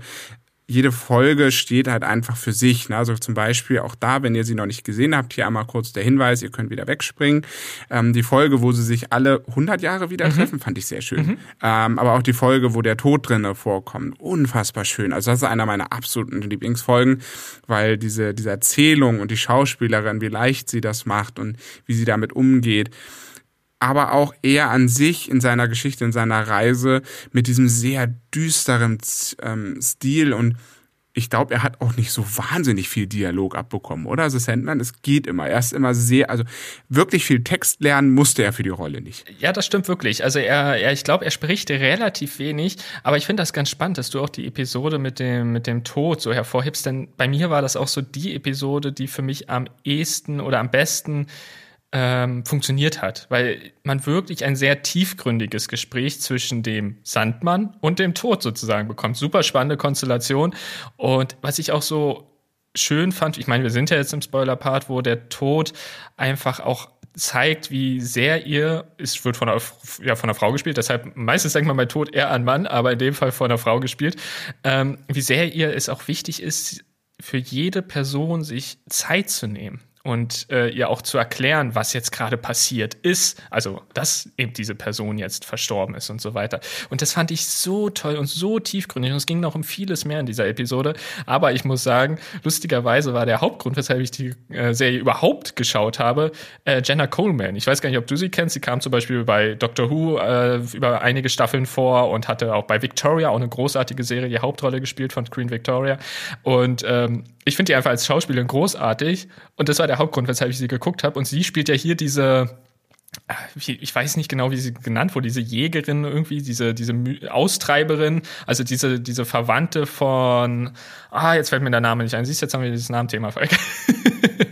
jede Folge steht halt einfach für sich. Ne? Also zum Beispiel auch da, wenn ihr sie noch nicht gesehen habt, hier einmal kurz der Hinweis, ihr könnt wieder wegspringen. Ähm, die Folge, wo sie sich alle 100 Jahre wieder mhm. treffen, fand ich sehr schön. Mhm. Ähm, aber auch die Folge, wo der Tod drinne vorkommt, unfassbar schön. Also das ist einer meiner absoluten Lieblingsfolgen, weil diese, diese Erzählung und die Schauspielerin, wie leicht sie das macht und wie sie damit umgeht aber auch er an sich in seiner Geschichte, in seiner Reise mit diesem sehr düsteren ähm, Stil und ich glaube, er hat auch nicht so wahnsinnig viel Dialog abbekommen, oder? Also Sandman, es geht immer. Er ist immer sehr, also wirklich viel Text lernen musste er für die Rolle nicht. Ja, das stimmt wirklich. Also er, er ich glaube, er spricht relativ wenig, aber ich finde das ganz spannend, dass du auch die Episode mit dem, mit dem Tod so hervorhebst, denn bei mir war das auch so die Episode, die für mich am ehesten oder am besten ähm, funktioniert hat, weil man wirklich ein sehr tiefgründiges Gespräch zwischen dem Sandmann und dem Tod sozusagen bekommt. Super spannende Konstellation. Und was ich auch so schön fand, ich meine, wir sind ja jetzt im Spoiler-Part, wo der Tod einfach auch zeigt, wie sehr ihr, es wird von einer, ja, von einer Frau gespielt, deshalb meistens denkt man bei Tod eher an Mann, aber in dem Fall von einer Frau gespielt, ähm, wie sehr ihr es auch wichtig ist, für jede Person sich Zeit zu nehmen und äh, ihr auch zu erklären, was jetzt gerade passiert ist, also dass eben diese Person jetzt verstorben ist und so weiter. Und das fand ich so toll und so tiefgründig und es ging noch um vieles mehr in dieser Episode. Aber ich muss sagen, lustigerweise war der Hauptgrund, weshalb ich die äh, Serie überhaupt geschaut habe, äh, Jenna Coleman. Ich weiß gar nicht, ob du sie kennst. Sie kam zum Beispiel bei Doctor Who äh, über einige Staffeln vor und hatte auch bei Victoria auch eine großartige Serie die Hauptrolle gespielt von Queen Victoria. Und ähm, ich finde die einfach als Schauspielerin großartig und das war der Hauptgrund, weshalb ich sie geguckt habe. Und sie spielt ja hier diese, äh, ich weiß nicht genau, wie sie genannt wurde, diese Jägerin irgendwie, diese, diese Austreiberin, also diese, diese Verwandte von, ah, jetzt fällt mir der Name nicht ein. Siehst jetzt haben wir dieses Namenthema vergessen.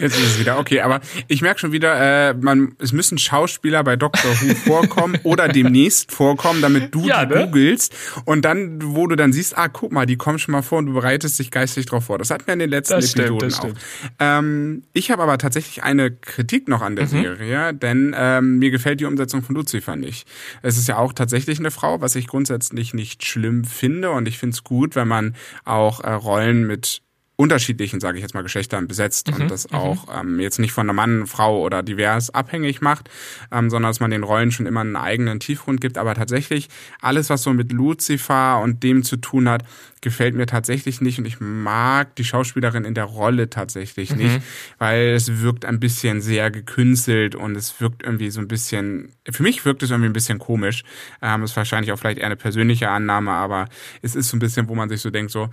Jetzt ist es wieder okay, aber ich merke schon wieder, äh, man, es müssen Schauspieler bei Doctor Who vorkommen oder demnächst vorkommen, damit du ja, die ne? googelst und dann, wo du dann siehst, ah, guck mal, die kommen schon mal vor und du bereitest dich geistig drauf vor. Das hatten wir in den letzten das Episoden stimmt, auch. Ähm, ich habe aber tatsächlich eine Kritik noch an der mhm. Serie, denn ähm, mir gefällt die Umsetzung von Lucifer nicht. Es ist ja auch tatsächlich eine Frau, was ich grundsätzlich nicht schlimm finde und ich finde es gut, wenn man auch äh, Rollen mit unterschiedlichen, sage ich jetzt mal, Geschlechtern besetzt mhm, und das mhm. auch ähm, jetzt nicht von einer Mann, Frau oder divers abhängig macht, ähm, sondern dass man den Rollen schon immer einen eigenen Tiefgrund gibt. Aber tatsächlich alles, was so mit Lucifer und dem zu tun hat, gefällt mir tatsächlich nicht und ich mag die Schauspielerin in der Rolle tatsächlich mhm. nicht, weil es wirkt ein bisschen sehr gekünstelt und es wirkt irgendwie so ein bisschen, für mich wirkt es irgendwie ein bisschen komisch. Ähm, ist wahrscheinlich auch vielleicht eher eine persönliche Annahme, aber es ist so ein bisschen, wo man sich so denkt, so,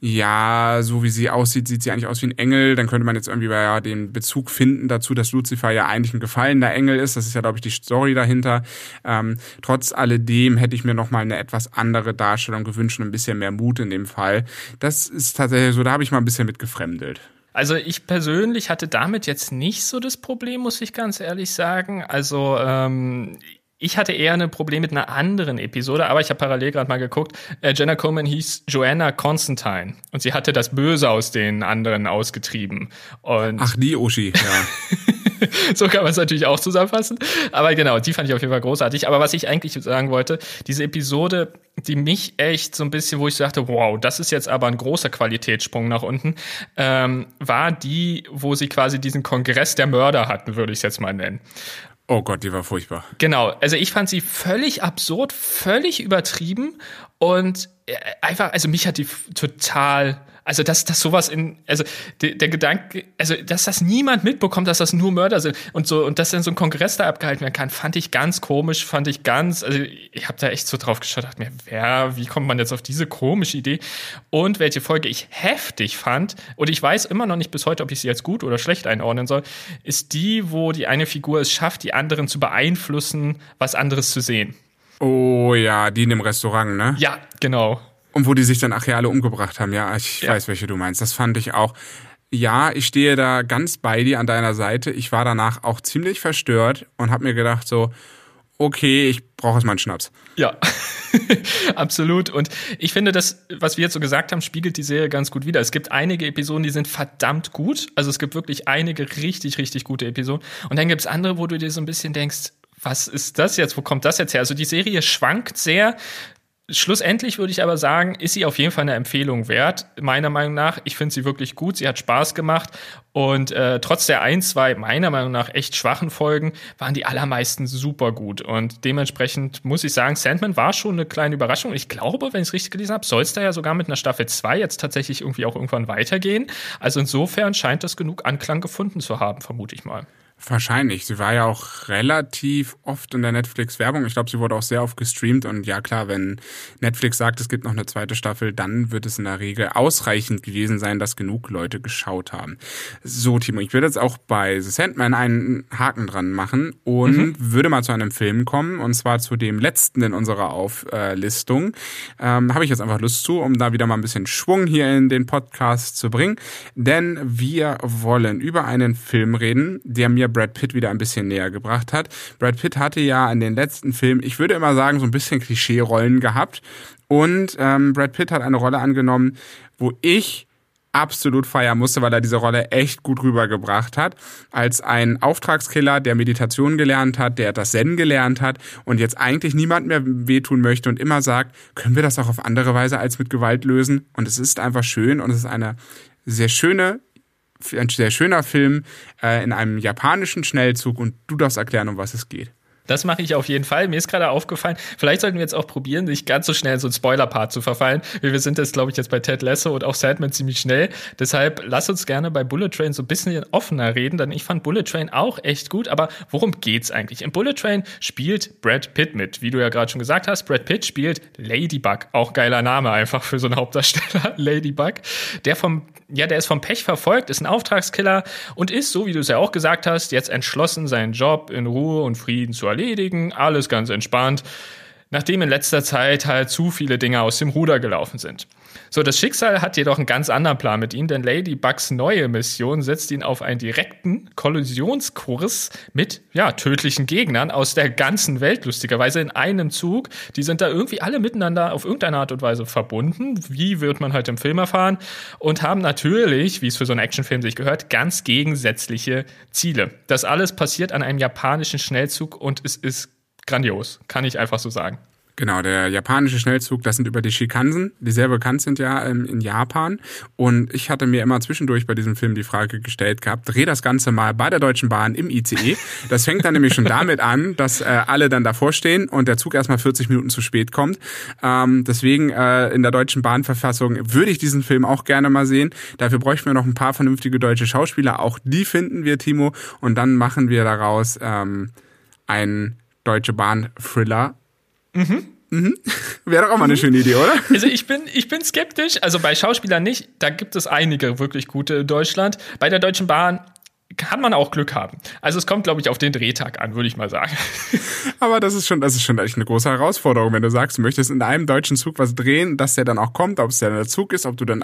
ja, so wie sie aussieht, sieht sie eigentlich aus wie ein Engel. Dann könnte man jetzt irgendwie ja, den Bezug finden dazu, dass Lucifer ja eigentlich ein gefallener Engel ist. Das ist ja, glaube ich, die Story dahinter. Ähm, trotz alledem hätte ich mir nochmal eine etwas andere Darstellung gewünscht und ein bisschen mehr Mut in dem Fall. Das ist tatsächlich so, da habe ich mal ein bisschen mit gefremdelt. Also ich persönlich hatte damit jetzt nicht so das Problem, muss ich ganz ehrlich sagen. Also ähm, ich hatte eher ein Problem mit einer anderen Episode, aber ich habe parallel gerade mal geguckt. Äh, Jenna Coleman hieß Joanna Constantine und sie hatte das Böse aus den anderen ausgetrieben. Und Ach, die Uschi, ja. so kann man es natürlich auch zusammenfassen. Aber genau, die fand ich auf jeden Fall großartig. Aber was ich eigentlich sagen wollte, diese Episode, die mich echt so ein bisschen, wo ich dachte, wow, das ist jetzt aber ein großer Qualitätssprung nach unten, ähm, war die, wo sie quasi diesen Kongress der Mörder hatten, würde ich es jetzt mal nennen. Oh Gott, die war furchtbar. Genau, also ich fand sie völlig absurd, völlig übertrieben Und äh, einfach, also mich hat die total also, dass, dass sowas in, also der, der Gedanke, also dass das niemand mitbekommt, dass das nur Mörder sind und so, und dass dann so ein Kongress da abgehalten werden kann, fand ich ganz komisch, fand ich ganz, also ich habe da echt so drauf geschaut, dachte mir, wer, wie kommt man jetzt auf diese komische Idee? Und welche Folge ich heftig fand, und ich weiß immer noch nicht bis heute, ob ich sie als gut oder schlecht einordnen soll, ist die, wo die eine Figur es schafft, die anderen zu beeinflussen, was anderes zu sehen. Oh ja, die in dem Restaurant, ne? Ja, genau. Und wo die sich dann nachher alle umgebracht haben. Ja, ich ja. weiß, welche du meinst. Das fand ich auch. Ja, ich stehe da ganz bei dir an deiner Seite. Ich war danach auch ziemlich verstört und habe mir gedacht so, okay, ich brauche jetzt mal einen Schnaps. Ja, absolut. Und ich finde, das, was wir jetzt so gesagt haben, spiegelt die Serie ganz gut wider. Es gibt einige Episoden, die sind verdammt gut. Also es gibt wirklich einige richtig, richtig gute Episoden. Und dann gibt es andere, wo du dir so ein bisschen denkst, was ist das jetzt? Wo kommt das jetzt her? Also die Serie schwankt sehr Schlussendlich würde ich aber sagen, ist sie auf jeden Fall eine Empfehlung wert, meiner Meinung nach. Ich finde sie wirklich gut, sie hat Spaß gemacht und äh, trotz der ein, zwei meiner Meinung nach echt schwachen Folgen waren die allermeisten super gut und dementsprechend muss ich sagen, Sandman war schon eine kleine Überraschung. Ich glaube, wenn ich es richtig gelesen habe, soll es da ja sogar mit einer Staffel 2 jetzt tatsächlich irgendwie auch irgendwann weitergehen. Also insofern scheint das genug Anklang gefunden zu haben, vermute ich mal. Wahrscheinlich. Sie war ja auch relativ oft in der Netflix-Werbung. Ich glaube, sie wurde auch sehr oft gestreamt. Und ja klar, wenn Netflix sagt, es gibt noch eine zweite Staffel, dann wird es in der Regel ausreichend gewesen sein, dass genug Leute geschaut haben. So, Timo, ich würde jetzt auch bei The Sandman einen Haken dran machen und mhm. würde mal zu einem Film kommen. Und zwar zu dem letzten in unserer Auflistung. Ähm, Habe ich jetzt einfach Lust zu, um da wieder mal ein bisschen Schwung hier in den Podcast zu bringen. Denn wir wollen über einen Film reden, der mir Brad Pitt wieder ein bisschen näher gebracht hat. Brad Pitt hatte ja in den letzten Filmen, ich würde immer sagen, so ein bisschen Klischee-Rollen gehabt. Und ähm, Brad Pitt hat eine Rolle angenommen, wo ich absolut feiern musste, weil er diese Rolle echt gut rübergebracht hat. Als ein Auftragskiller, der Meditation gelernt hat, der das Zen gelernt hat und jetzt eigentlich niemand mehr wehtun möchte und immer sagt, können wir das auch auf andere Weise als mit Gewalt lösen? Und es ist einfach schön und es ist eine sehr schöne ein sehr schöner Film äh, in einem japanischen Schnellzug und du darfst erklären, um was es geht. Das mache ich auf jeden Fall. Mir ist gerade aufgefallen, vielleicht sollten wir jetzt auch probieren, nicht ganz so schnell in so ein Spoiler-Part zu verfallen. Wir sind jetzt, glaube ich, jetzt bei Ted Lasso und auch Sadman ziemlich schnell. Deshalb lass uns gerne bei Bullet Train so ein bisschen offener reden, denn ich fand Bullet Train auch echt gut. Aber worum geht's eigentlich? In Bullet Train spielt Brad Pitt mit. Wie du ja gerade schon gesagt hast, Brad Pitt spielt Ladybug. Auch geiler Name einfach für so einen Hauptdarsteller. Ladybug. Der vom ja, der ist vom Pech verfolgt, ist ein Auftragskiller und ist, so wie du es ja auch gesagt hast, jetzt entschlossen, seinen Job in Ruhe und Frieden zu erledigen. Alles ganz entspannt nachdem in letzter Zeit halt zu viele Dinge aus dem Ruder gelaufen sind. So, das Schicksal hat jedoch einen ganz anderen Plan mit ihm, denn Ladybugs neue Mission setzt ihn auf einen direkten Kollisionskurs mit, ja, tödlichen Gegnern aus der ganzen Welt, lustigerweise in einem Zug. Die sind da irgendwie alle miteinander auf irgendeine Art und Weise verbunden. Wie wird man halt im Film erfahren? Und haben natürlich, wie es für so einen Actionfilm sich gehört, ganz gegensätzliche Ziele. Das alles passiert an einem japanischen Schnellzug und es ist grandios, kann ich einfach so sagen. Genau, der japanische Schnellzug, das sind über die Shikansen, die sehr bekannt sind ja ähm, in Japan. Und ich hatte mir immer zwischendurch bei diesem Film die Frage gestellt gehabt, dreh das Ganze mal bei der Deutschen Bahn im ICE. Das fängt dann nämlich schon damit an, dass äh, alle dann davor stehen und der Zug erstmal 40 Minuten zu spät kommt. Ähm, deswegen äh, in der Deutschen Bahnverfassung würde ich diesen Film auch gerne mal sehen. Dafür bräuchten wir noch ein paar vernünftige deutsche Schauspieler. Auch die finden wir, Timo. Und dann machen wir daraus ähm, ein Deutsche Bahn Thriller. Mhm. Mhm. Wäre doch auch mal eine schöne Idee, oder? Also ich bin, ich bin skeptisch. Also bei Schauspielern nicht. Da gibt es einige wirklich gute in Deutschland. Bei der Deutschen Bahn kann man auch Glück haben. Also es kommt, glaube ich, auf den Drehtag an, würde ich mal sagen. Aber das ist schon, das ist schon echt eine große Herausforderung, wenn du sagst, du möchtest in einem deutschen Zug was drehen, dass der dann auch kommt, ob es der Zug ist, ob du dann.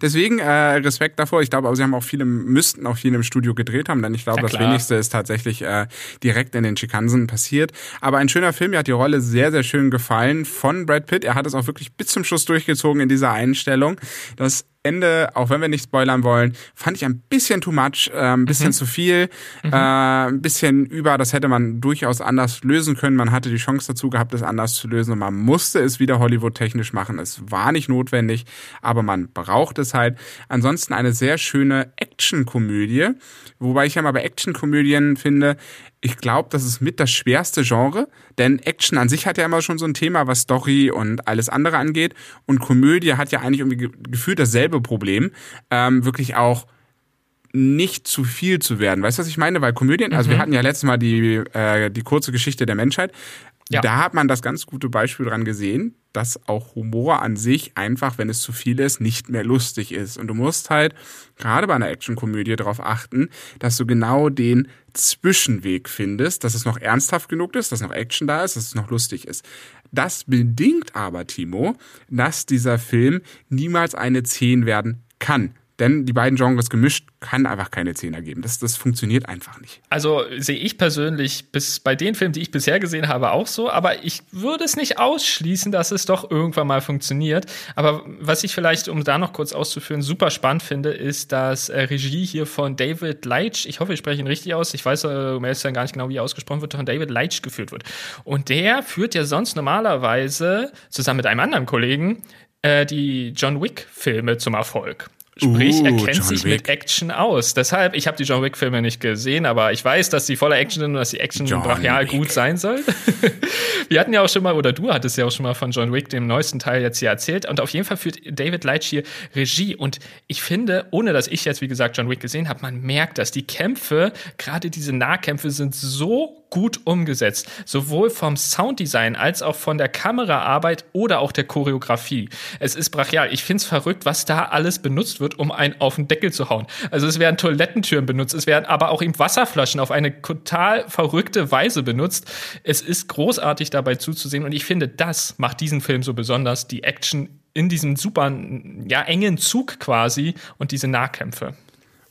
Deswegen äh, Respekt davor. Ich glaube, aber sie haben auch viele, müssten auch viel im Studio gedreht haben, denn ich glaube, ja, das wenigste ist tatsächlich äh, direkt in den Schikansen passiert. Aber ein schöner Film, mir hat die Rolle sehr, sehr schön gefallen von Brad Pitt. Er hat es auch wirklich bis zum Schluss durchgezogen in dieser Einstellung. Das Ende, auch wenn wir nicht spoilern wollen, fand ich ein bisschen too much, äh, ein bisschen mhm. zu viel, mhm. äh, ein bisschen über. Das hätte man durchaus anders lösen können. Man hatte die Chance dazu gehabt, es anders zu lösen und man musste es wieder Hollywood-technisch machen. Es war nicht notwendig, aber man braucht es halt. Ansonsten eine sehr schöne Action-Komödie, wobei ich ja mal bei Action-Komödien finde, ich glaube, das ist mit das schwerste Genre, Denn Action an sich hat ja immer schon so ein Thema, was Story und alles andere angeht. Und Komödie hat ja eigentlich irgendwie gefühlt dasselbe Problem. Ähm, wirklich auch nicht zu viel zu werden. Weißt du, was ich meine? Weil Komödien, also wir mhm. hatten ja letztes Mal die, äh, die kurze Geschichte der Menschheit. Ja. Da hat man das ganz gute Beispiel dran gesehen, dass auch Humor an sich einfach, wenn es zu viel ist, nicht mehr lustig ist. Und du musst halt gerade bei einer Actionkomödie darauf achten, dass du genau den Zwischenweg findest, dass es noch ernsthaft genug ist, dass noch Action da ist, dass es noch lustig ist. Das bedingt aber, Timo, dass dieser Film niemals eine 10 werden kann. Denn die beiden Genres gemischt kann einfach keine 10 ergeben. Das, das funktioniert einfach nicht. Also sehe ich persönlich bis bei den Filmen, die ich bisher gesehen habe, auch so. Aber ich würde es nicht ausschließen, dass es doch irgendwann mal funktioniert. Aber was ich vielleicht, um da noch kurz auszuführen, super spannend finde, ist, dass äh, Regie hier von David Leitch, ich hoffe, ich spreche ihn richtig aus, ich weiß äh, um ehrlich gar nicht genau, wie er ausgesprochen wird, von David Leitch geführt wird. Und der führt ja sonst normalerweise zusammen mit einem anderen Kollegen äh, die John Wick-Filme zum Erfolg. Sprich, uh, er kennt John sich Wick. mit Action aus. Deshalb, ich habe die John Wick-Filme nicht gesehen, aber ich weiß, dass sie voller Action sind und dass die Action John brachial Wick. gut sein soll. Wir hatten ja auch schon mal, oder du hattest ja auch schon mal von John Wick, dem neuesten Teil, jetzt hier erzählt. Und auf jeden Fall führt David Leitch hier Regie. Und ich finde, ohne dass ich jetzt, wie gesagt, John Wick gesehen habe, man merkt, dass die Kämpfe, gerade diese Nahkämpfe, sind so gut umgesetzt. Sowohl vom Sounddesign als auch von der Kameraarbeit oder auch der Choreografie. Es ist brachial. Ich finde es verrückt, was da alles benutzt wird, um einen auf den Deckel zu hauen. Also es werden Toilettentüren benutzt, es werden aber auch eben Wasserflaschen auf eine total verrückte Weise benutzt. Es ist großartig dabei zuzusehen und ich finde, das macht diesen Film so besonders. Die Action in diesem super, ja, engen Zug quasi und diese Nahkämpfe.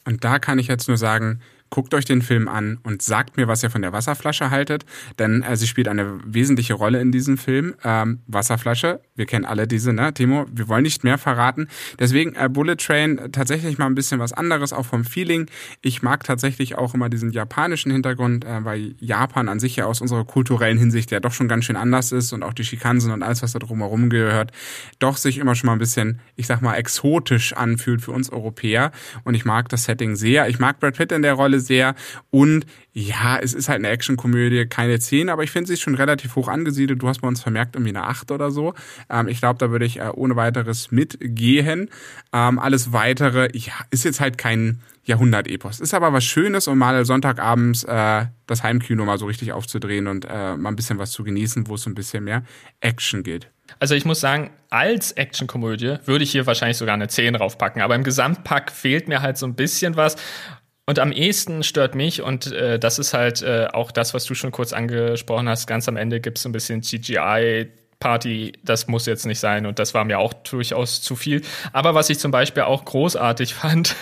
Und da kann ich jetzt nur sagen, guckt euch den Film an und sagt mir, was ihr von der Wasserflasche haltet, denn äh, sie spielt eine wesentliche Rolle in diesem Film. Ähm, Wasserflasche, wir kennen alle diese, ne, Timo? Wir wollen nicht mehr verraten. Deswegen äh, Bullet Train tatsächlich mal ein bisschen was anderes, auch vom Feeling. Ich mag tatsächlich auch immer diesen japanischen Hintergrund, äh, weil Japan an sich ja aus unserer kulturellen Hinsicht ja doch schon ganz schön anders ist und auch die Shikansen und alles, was da drumherum gehört, doch sich immer schon mal ein bisschen, ich sag mal, exotisch anfühlt für uns Europäer. Und ich mag das Setting sehr. Ich mag Brad Pitt in der Rolle sehr. Und ja, es ist halt eine Actionkomödie, keine 10, aber ich finde sie schon relativ hoch angesiedelt. Du hast bei uns vermerkt irgendwie eine 8 oder so. Ähm, ich glaube, da würde ich äh, ohne weiteres mitgehen. Ähm, alles weitere, ja, ist jetzt halt kein Jahrhundert-Epos. Ist aber was Schönes, um mal Sonntagabends äh, das Heimkino mal so richtig aufzudrehen und äh, mal ein bisschen was zu genießen, wo es so ein bisschen mehr Action geht. Also ich muss sagen, als Actionkomödie würde ich hier wahrscheinlich sogar eine 10 draufpacken, aber im Gesamtpack fehlt mir halt so ein bisschen was. Und am ehesten stört mich, und äh, das ist halt äh, auch das, was du schon kurz angesprochen hast, ganz am Ende gibt es so ein bisschen CGI. Party, das muss jetzt nicht sein und das war mir auch durchaus zu viel. Aber was ich zum Beispiel auch großartig fand,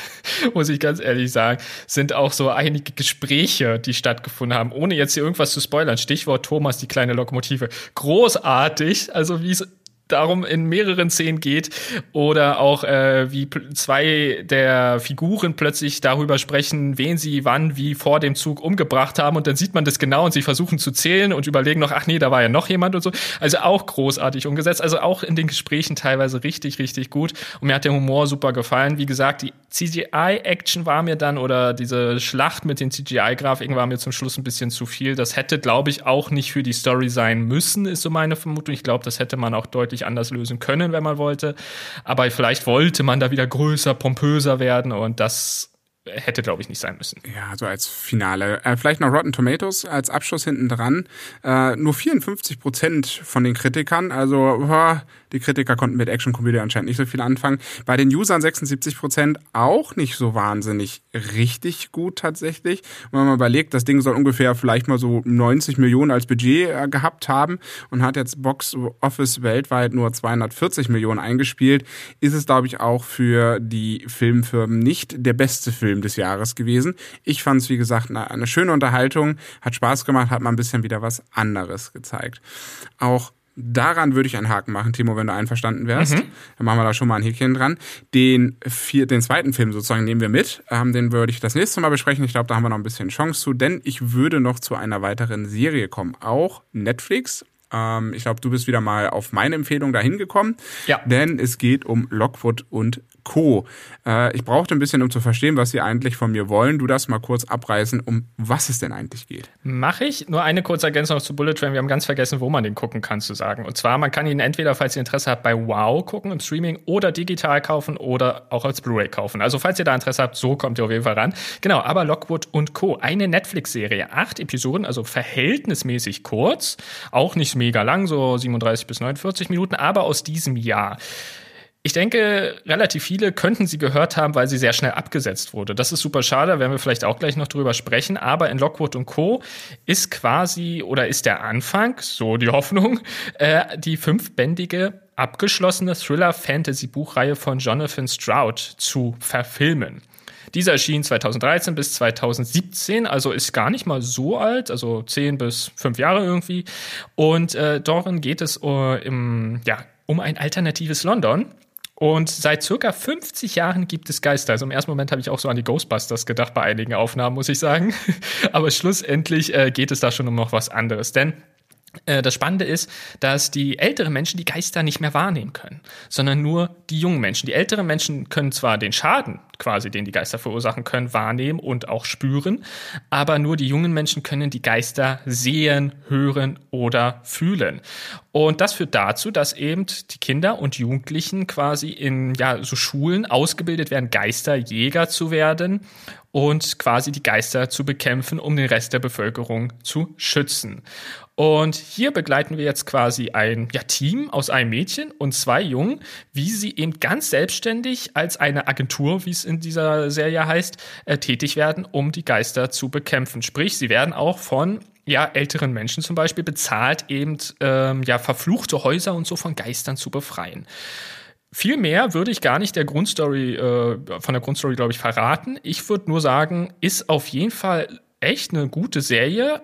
muss ich ganz ehrlich sagen, sind auch so einige Gespräche, die stattgefunden haben, ohne jetzt hier irgendwas zu spoilern. Stichwort Thomas, die kleine Lokomotive. Großartig, also wie es darum in mehreren Szenen geht oder auch äh, wie zwei der Figuren plötzlich darüber sprechen, wen sie wann wie vor dem Zug umgebracht haben und dann sieht man das genau und sie versuchen zu zählen und überlegen noch, ach nee, da war ja noch jemand und so. Also auch großartig umgesetzt, also auch in den Gesprächen teilweise richtig, richtig gut und mir hat der Humor super gefallen. Wie gesagt, die CGI-Action war mir dann oder diese Schlacht mit den CGI-Grafiken war mir zum Schluss ein bisschen zu viel. Das hätte, glaube ich, auch nicht für die Story sein müssen, ist so meine Vermutung. Ich glaube, das hätte man auch deutlich natürlich anders lösen können, wenn man wollte. Aber vielleicht wollte man da wieder größer, pompöser werden und das hätte, glaube ich, nicht sein müssen. Ja, so als Finale. Äh, vielleicht noch Rotten Tomatoes als Abschluss hinten dran. Äh, nur 54 Prozent von den Kritikern, also die Kritiker konnten mit Action-Komödie anscheinend nicht so viel anfangen. Bei den Usern 76 Prozent auch nicht so wahnsinnig richtig gut tatsächlich. wenn man überlegt, das Ding soll ungefähr vielleicht mal so 90 Millionen als Budget äh, gehabt haben und hat jetzt Box Office weltweit nur 240 Millionen eingespielt, ist es, glaube ich, auch für die Filmfirmen nicht der beste Film des Jahres gewesen. Ich fand es, wie gesagt, eine, eine schöne Unterhaltung, hat Spaß gemacht, hat mal ein bisschen wieder was anderes gezeigt. Auch Daran würde ich einen Haken machen, Timo, wenn du einverstanden wärst. Mhm. Dann machen wir da schon mal ein Häkchen dran. Den, vier, den zweiten Film sozusagen nehmen wir mit. Ähm, den würde ich das nächste Mal besprechen. Ich glaube, da haben wir noch ein bisschen Chance zu, denn ich würde noch zu einer weiteren Serie kommen. Auch Netflix Ähm, ich glaube, du bist wieder mal auf meine Empfehlung dahin gekommen. Ja. Denn es geht um Lockwood und Co. Äh, ich brauchte ein bisschen, um zu verstehen, was sie eigentlich von mir wollen. Du das mal kurz abreißen, um was es denn eigentlich geht. Mache ich. Nur eine kurze Ergänzung noch zu Bullet Train. Wir haben ganz vergessen, wo man den gucken kann, zu sagen. Und zwar, man kann ihn entweder, falls ihr Interesse habt, bei Wow gucken im Streaming oder digital kaufen oder auch als Blu-ray kaufen. Also, falls ihr da Interesse habt, so kommt ihr auf jeden Fall ran. Genau, aber Lockwood und Co. Eine Netflix-Serie. Acht Episoden, also verhältnismäßig kurz. Auch nicht mega lang, so 37 bis 49 Minuten, aber aus diesem Jahr. Ich denke, relativ viele könnten sie gehört haben, weil sie sehr schnell abgesetzt wurde. Das ist super schade, werden wir vielleicht auch gleich noch drüber sprechen. Aber in Lockwood und Co. ist quasi oder ist der Anfang, so die Hoffnung, äh, die fünfbändige abgeschlossene Thriller-Fantasy-Buchreihe von Jonathan Stroud zu verfilmen. Dieser erschien 2013 bis 2017, also ist gar nicht mal so alt, also 10 bis 5 Jahre irgendwie. Und äh, darin geht es uh, im, ja, um ein alternatives London. Und seit circa 50 Jahren gibt es Geister. Also im ersten Moment habe ich auch so an die Ghostbusters gedacht bei einigen Aufnahmen, muss ich sagen. Aber schlussendlich äh, geht es da schon um noch was anderes. Denn das Spannende ist, dass die älteren Menschen die Geister nicht mehr wahrnehmen können, sondern nur die jungen Menschen. Die älteren Menschen können zwar den Schaden, quasi den die Geister verursachen können, wahrnehmen und auch spüren, aber nur die jungen Menschen können die Geister sehen, hören oder fühlen. Und das führt dazu, dass eben die Kinder und Jugendlichen quasi in ja, so Schulen ausgebildet werden, Geisterjäger zu werden und quasi die Geister zu bekämpfen, um den Rest der Bevölkerung zu schützen. Und hier begleiten wir jetzt quasi ein ja, Team aus einem Mädchen und zwei Jungen, wie sie eben ganz selbstständig als eine Agentur, wie es in dieser Serie heißt, äh, tätig werden, um die Geister zu bekämpfen. Sprich, sie werden auch von ja, älteren Menschen zum Beispiel bezahlt, eben ähm, ja, verfluchte Häuser und so von Geistern zu befreien. Viel mehr würde ich gar nicht der Grundstory, äh, von der Grundstory, glaube ich, verraten. Ich würde nur sagen, ist auf jeden Fall echt eine gute Serie,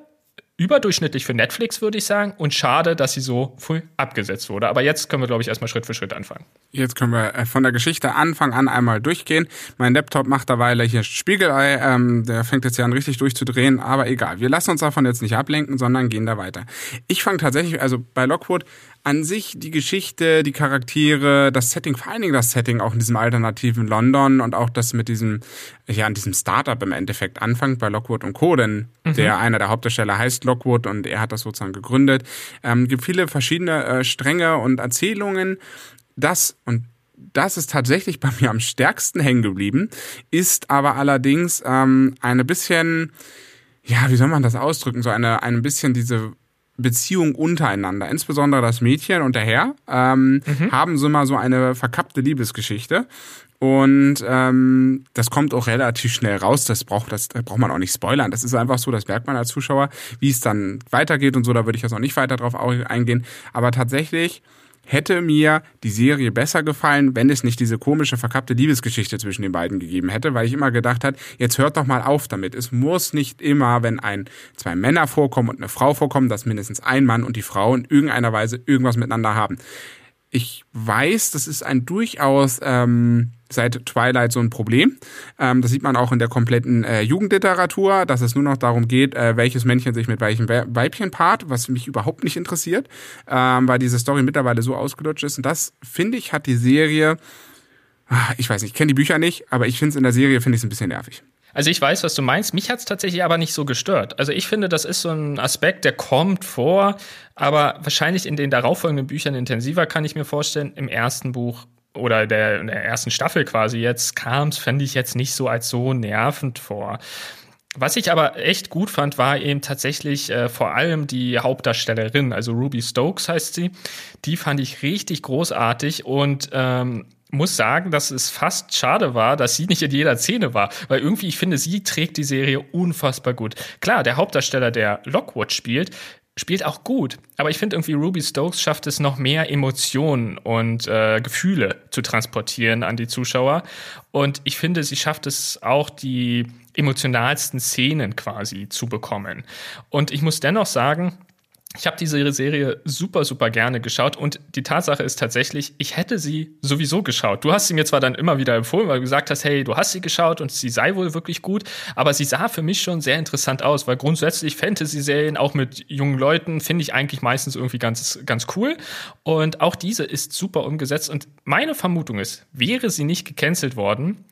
überdurchschnittlich für Netflix, würde ich sagen. Und schade, dass sie so früh abgesetzt wurde. Aber jetzt können wir, glaube ich, erstmal Schritt für Schritt anfangen. Jetzt können wir äh, von der Geschichte Anfang an einmal durchgehen. Mein Laptop macht derweil hier Spiegelei. Ähm, der fängt jetzt ja an, richtig durchzudrehen. Aber egal, wir lassen uns davon jetzt nicht ablenken, sondern gehen da weiter. Ich fange tatsächlich, also bei Lockwood, an sich die Geschichte, die Charaktere, das Setting, vor allen Dingen das Setting auch in diesem alternativen London und auch das mit diesem, ja, an diesem Startup im Endeffekt anfängt bei Lockwood und Co., denn mhm. der einer der Hauptdarsteller heißt Lockwood und er hat das sozusagen gegründet. Ähm, gibt viele verschiedene äh, Stränge und Erzählungen. Das und das ist tatsächlich bei mir am stärksten hängen geblieben, ist aber allerdings ähm, eine bisschen, ja, wie soll man das ausdrücken, so eine, ein bisschen diese Beziehung untereinander, insbesondere das Mädchen und der Herr, ähm, mhm. haben so mal so eine verkappte Liebesgeschichte. Und ähm, das kommt auch relativ schnell raus. Das braucht, das, das braucht man auch nicht spoilern. Das ist einfach so, das merkt man als Zuschauer, wie es dann weitergeht und so. Da würde ich jetzt auch nicht weiter drauf eingehen. Aber tatsächlich hätte mir die Serie besser gefallen, wenn es nicht diese komische, verkappte Liebesgeschichte zwischen den beiden gegeben hätte, weil ich immer gedacht hat, jetzt hört doch mal auf damit. Es muss nicht immer, wenn ein, zwei Männer vorkommen und eine Frau vorkommen, dass mindestens ein Mann und die Frau in irgendeiner Weise irgendwas miteinander haben. Ich weiß, das ist ein durchaus ähm, seit Twilight so ein Problem. Ähm, das sieht man auch in der kompletten äh, Jugendliteratur, dass es nur noch darum geht, äh, welches Männchen sich mit welchem Weibchen paart, was mich überhaupt nicht interessiert, ähm, weil diese Story mittlerweile so ausgelutscht ist. Und das, finde ich, hat die Serie, ach, ich weiß nicht, ich kenne die Bücher nicht, aber ich finde es in der Serie, finde ich es ein bisschen nervig. Also ich weiß, was du meinst. Mich hat es tatsächlich aber nicht so gestört. Also ich finde, das ist so ein Aspekt, der kommt vor, aber wahrscheinlich in den darauffolgenden Büchern intensiver, kann ich mir vorstellen. Im ersten Buch oder der, der ersten Staffel quasi jetzt kam fände ich jetzt nicht so als so nervend vor. Was ich aber echt gut fand, war eben tatsächlich äh, vor allem die Hauptdarstellerin, also Ruby Stokes heißt sie. Die fand ich richtig großartig und ähm, muss sagen, dass es fast schade war, dass sie nicht in jeder Szene war, weil irgendwie, ich finde, sie trägt die Serie unfassbar gut. Klar, der Hauptdarsteller, der Lockwood spielt, spielt auch gut, aber ich finde irgendwie Ruby Stokes schafft es noch mehr Emotionen und äh, Gefühle zu transportieren an die Zuschauer und ich finde, sie schafft es auch die emotionalsten Szenen quasi zu bekommen. Und ich muss dennoch sagen, ich habe diese Serie super, super gerne geschaut und die Tatsache ist tatsächlich, ich hätte sie sowieso geschaut. Du hast sie mir zwar dann immer wieder empfohlen, weil du gesagt hast, hey, du hast sie geschaut und sie sei wohl wirklich gut, aber sie sah für mich schon sehr interessant aus, weil grundsätzlich Fantasy-Serien auch mit jungen Leuten finde ich eigentlich meistens irgendwie ganz, ganz cool und auch diese ist super umgesetzt und meine Vermutung ist, wäre sie nicht gecancelt worden,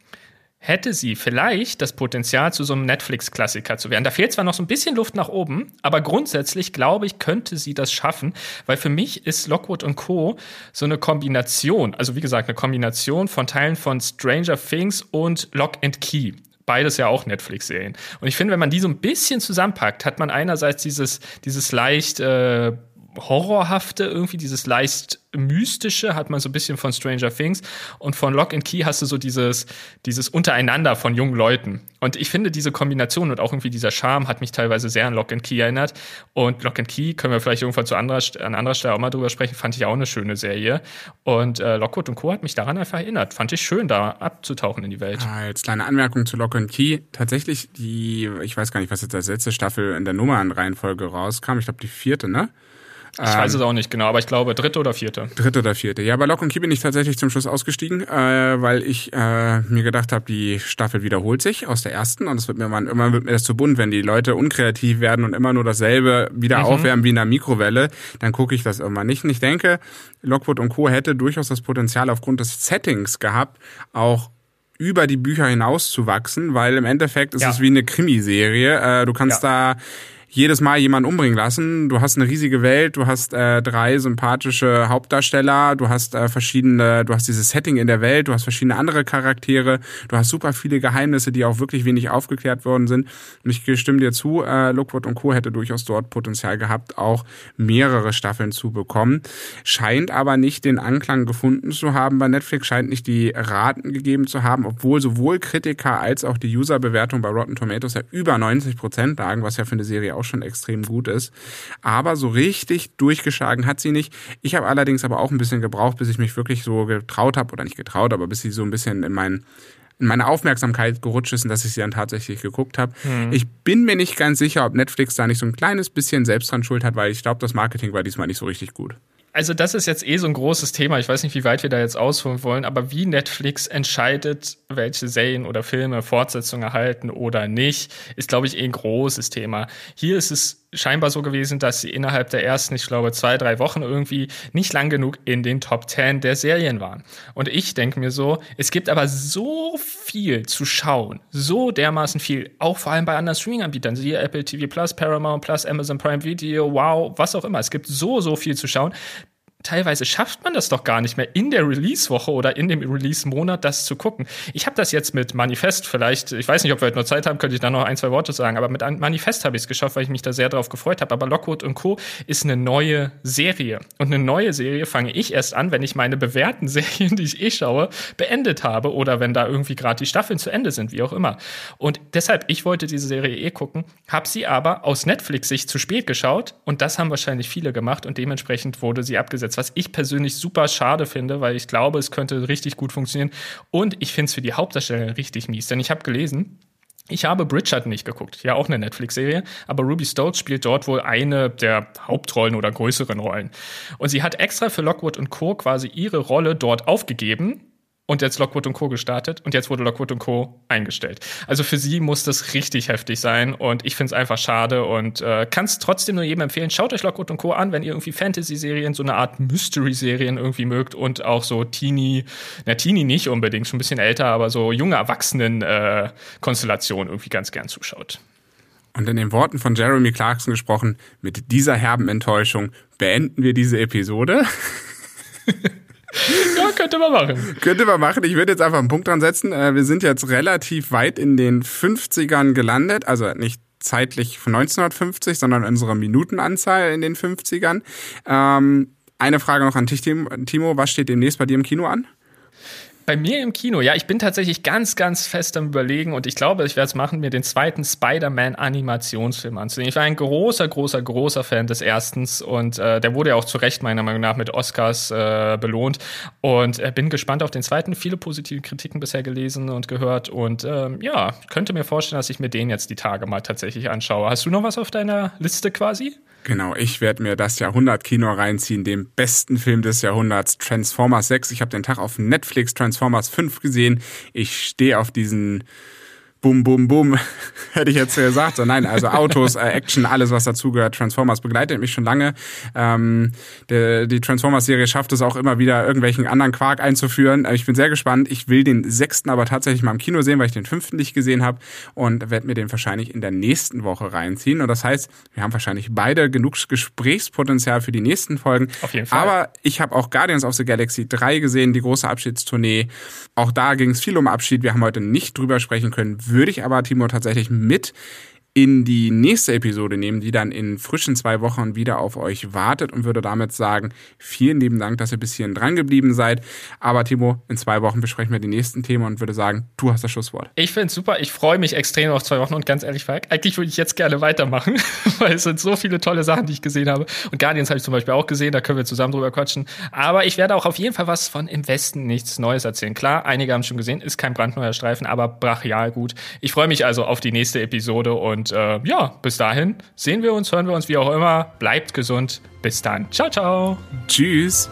hätte sie vielleicht das Potenzial, zu so einem Netflix-Klassiker zu werden. Da fehlt zwar noch so ein bisschen Luft nach oben, aber grundsätzlich glaube ich, könnte sie das schaffen, weil für mich ist Lockwood und Co. so eine Kombination, also wie gesagt, eine Kombination von Teilen von Stranger Things und Lock and Key beides ja auch Netflix-Serien. Und ich finde, wenn man die so ein bisschen zusammenpackt, hat man einerseits dieses, dieses leicht äh, horrorhafte, irgendwie dieses leicht mystische, hat man so ein bisschen von Stranger Things und von Lock and Key hast du so dieses, dieses Untereinander von jungen Leuten. Und ich finde diese Kombination und auch irgendwie dieser Charme hat mich teilweise sehr an Lock and Key erinnert. Und Lock and Key können wir vielleicht irgendwann zu anderer, an anderer Stelle auch mal drüber sprechen, fand ich auch eine schöne Serie. Und äh, Lockwood und Co. hat mich daran einfach erinnert. Fand ich schön, da abzutauchen in die Welt. Ah, jetzt kleine Anmerkung zu Lock and Key. Tatsächlich die, ich weiß gar nicht, was jetzt als letzte Staffel in der Nummernreihenfolge rauskam. Ich glaube die vierte, ne? Ich ähm, weiß es auch nicht genau, aber ich glaube dritte oder vierte. Dritte oder vierte. Ja, bei Lock und Key bin ich tatsächlich zum Schluss ausgestiegen, äh, weil ich äh, mir gedacht habe, die Staffel wiederholt sich aus der ersten und es wird mir man, immer wird mir das zu bunt, wenn die Leute unkreativ werden und immer nur dasselbe wieder mhm. aufwärmen wie in einer Mikrowelle, dann gucke ich das irgendwann nicht. Und ich denke, Lockwood und Co. hätte durchaus das Potenzial aufgrund des Settings gehabt, auch über die Bücher hinaus zu wachsen, weil im Endeffekt ist ja. es wie eine Krimiserie. Äh, du kannst ja. da jedes Mal jemanden umbringen lassen. Du hast eine riesige Welt, du hast äh, drei sympathische Hauptdarsteller, du hast äh, verschiedene, du hast dieses Setting in der Welt, du hast verschiedene andere Charaktere, du hast super viele Geheimnisse, die auch wirklich wenig aufgeklärt worden sind. Und ich stimme dir zu, äh, Lookwood und Co. hätte durchaus dort Potenzial gehabt, auch mehrere Staffeln zu bekommen. Scheint aber nicht den Anklang gefunden zu haben bei Netflix, scheint nicht die Raten gegeben zu haben, obwohl sowohl Kritiker als auch die Userbewertung bei Rotten Tomatoes ja über 90 Prozent lagen, was ja für eine Serie auch auch schon extrem gut ist. Aber so richtig durchgeschlagen hat sie nicht. Ich habe allerdings aber auch ein bisschen gebraucht, bis ich mich wirklich so getraut habe, oder nicht getraut, aber bis sie so ein bisschen in meinen in meine Aufmerksamkeit gerutscht ist und dass ich sie dann tatsächlich geguckt habe. Mhm. Ich bin mir nicht ganz sicher, ob Netflix da nicht so ein kleines bisschen selbst dran schuld hat, weil ich glaube, das Marketing war diesmal nicht so richtig gut. Also das ist jetzt eh so ein großes Thema. Ich weiß nicht, wie weit wir da jetzt ausholen wollen, aber wie Netflix entscheidet, welche Serien oder Filme Fortsetzungen erhalten oder nicht, ist, glaube ich, eh ein großes Thema. Hier ist es scheinbar so gewesen, dass sie innerhalb der ersten, ich glaube, zwei, drei Wochen irgendwie nicht lang genug in den Top Ten der Serien waren. Und ich denke mir so, es gibt aber so viel zu schauen, so dermaßen viel, auch vor allem bei anderen Streaming-Anbietern, siehe Apple TV Plus, Paramount Plus, Amazon Prime Video, wow, was auch immer. Es gibt so, so viel zu schauen teilweise schafft man das doch gar nicht mehr in der Release-Woche oder in dem Release-Monat das zu gucken. Ich habe das jetzt mit Manifest vielleicht, ich weiß nicht, ob wir heute noch Zeit haben, könnte ich da noch ein, zwei Worte sagen, aber mit Manifest habe ich es geschafft, weil ich mich da sehr darauf gefreut habe. Aber Lockwood und Co. ist eine neue Serie. Und eine neue Serie fange ich erst an, wenn ich meine bewährten Serien, die ich eh schaue, beendet habe oder wenn da irgendwie gerade die Staffeln zu Ende sind, wie auch immer. Und deshalb, ich wollte diese Serie eh gucken, habe sie aber aus Netflix-Sicht zu spät geschaut und das haben wahrscheinlich viele gemacht und dementsprechend wurde sie abgesetzt umgesetzt, was ich persönlich super schade finde, weil ich glaube, es könnte richtig gut funktionieren. Und ich finde es für die Hauptdarsteller richtig mies, denn ich habe gelesen, ich habe Bridgerton nicht geguckt, ja auch eine Netflix-Serie, aber Ruby Stoltz spielt dort wohl eine der Hauptrollen oder größeren Rollen. Und sie hat extra für Lockwood und Co. quasi ihre Rolle dort aufgegeben, und jetzt Lockwood Co. gestartet und jetzt wurde Lockwood Co. eingestellt. Also für sie muss das richtig heftig sein und ich finde es einfach schade und äh, kann es trotzdem nur jedem empfehlen. Schaut euch Lockwood Co. an, wenn ihr irgendwie Fantasy-Serien, so eine Art Mystery-Serien irgendwie mögt und auch so Teenie, na Teenie nicht unbedingt, schon ein bisschen älter, aber so junge Erwachsenen-Konstellationen äh, irgendwie ganz gern zuschaut. Und in den Worten von Jeremy Clarkson gesprochen, mit dieser herben Enttäuschung beenden wir diese Episode. ja, könnte man machen. Könnte man machen. Ich würde jetzt einfach einen Punkt dran setzen. Äh, wir sind jetzt relativ weit in den 50ern gelandet. Also nicht zeitlich von 1950, sondern unsere Minutenanzahl in den 50ern. Ähm, eine Frage noch an dich, Timo. Was steht demnächst bei dir im Kino an? Bei mir im Kino, ja, ich bin tatsächlich ganz, ganz fest am Überlegen und ich glaube, ich werde es machen, mir den zweiten Spider-Man-Animationsfilm anzusehen. Ich war ein großer, großer, großer Fan des erstens und äh, der wurde ja auch zu Recht meiner Meinung nach mit Oscars äh, belohnt und äh, bin gespannt auf den zweiten. Viele positive Kritiken bisher gelesen und gehört und ähm, ja, könnte mir vorstellen, dass ich mir den jetzt die Tage mal tatsächlich anschaue. Hast du noch was auf deiner Liste quasi? Genau, ich werde mir das Jahrhundert-Kino reinziehen, dem besten Film des Jahrhunderts, Transformers 6. Ich habe den Tag auf Netflix Transformers 5 gesehen. Ich stehe auf diesen Bum, Bum, Bum, hätte ich jetzt gesagt. So, nein, also Autos, äh, Action, alles, was dazugehört. Transformers begleitet mich schon lange. Ähm, der, die Transformers-Serie schafft es auch immer wieder, irgendwelchen anderen Quark einzuführen. Äh, ich bin sehr gespannt. Ich will den sechsten aber tatsächlich mal im Kino sehen, weil ich den fünften nicht gesehen habe und werde mir den wahrscheinlich in der nächsten Woche reinziehen. Und das heißt, wir haben wahrscheinlich beide genug Gesprächspotenzial für die nächsten Folgen. Auf jeden Fall. Aber ich habe auch Guardians of the Galaxy 3 gesehen, die große Abschiedstournee. Auch da ging es viel um Abschied. Wir haben heute nicht drüber sprechen können würde ich aber, Timo, tatsächlich mit in die nächste Episode nehmen, die dann in frischen zwei Wochen wieder auf euch wartet und würde damit sagen, vielen lieben Dank, dass ihr bis hierhin dran geblieben seid. Aber Timo, in zwei Wochen besprechen wir die nächsten Themen und würde sagen, du hast das Schlusswort. Ich finde es super. Ich freue mich extrem auf zwei Wochen und ganz ehrlich, Falk, eigentlich würde ich jetzt gerne weitermachen, weil es sind so viele tolle Sachen, die ich gesehen habe. Und Guardians habe ich zum Beispiel auch gesehen, da können wir zusammen drüber quatschen. Aber ich werde auch auf jeden Fall was von im Westen nichts Neues erzählen. Klar, einige haben schon gesehen, ist kein brandneuer Streifen, aber brachial gut. Ich freue mich also auf die nächste Episode und und äh, ja, bis dahin sehen wir uns, hören wir uns wie auch immer. Bleibt gesund. Bis dann. Ciao, ciao. Tschüss.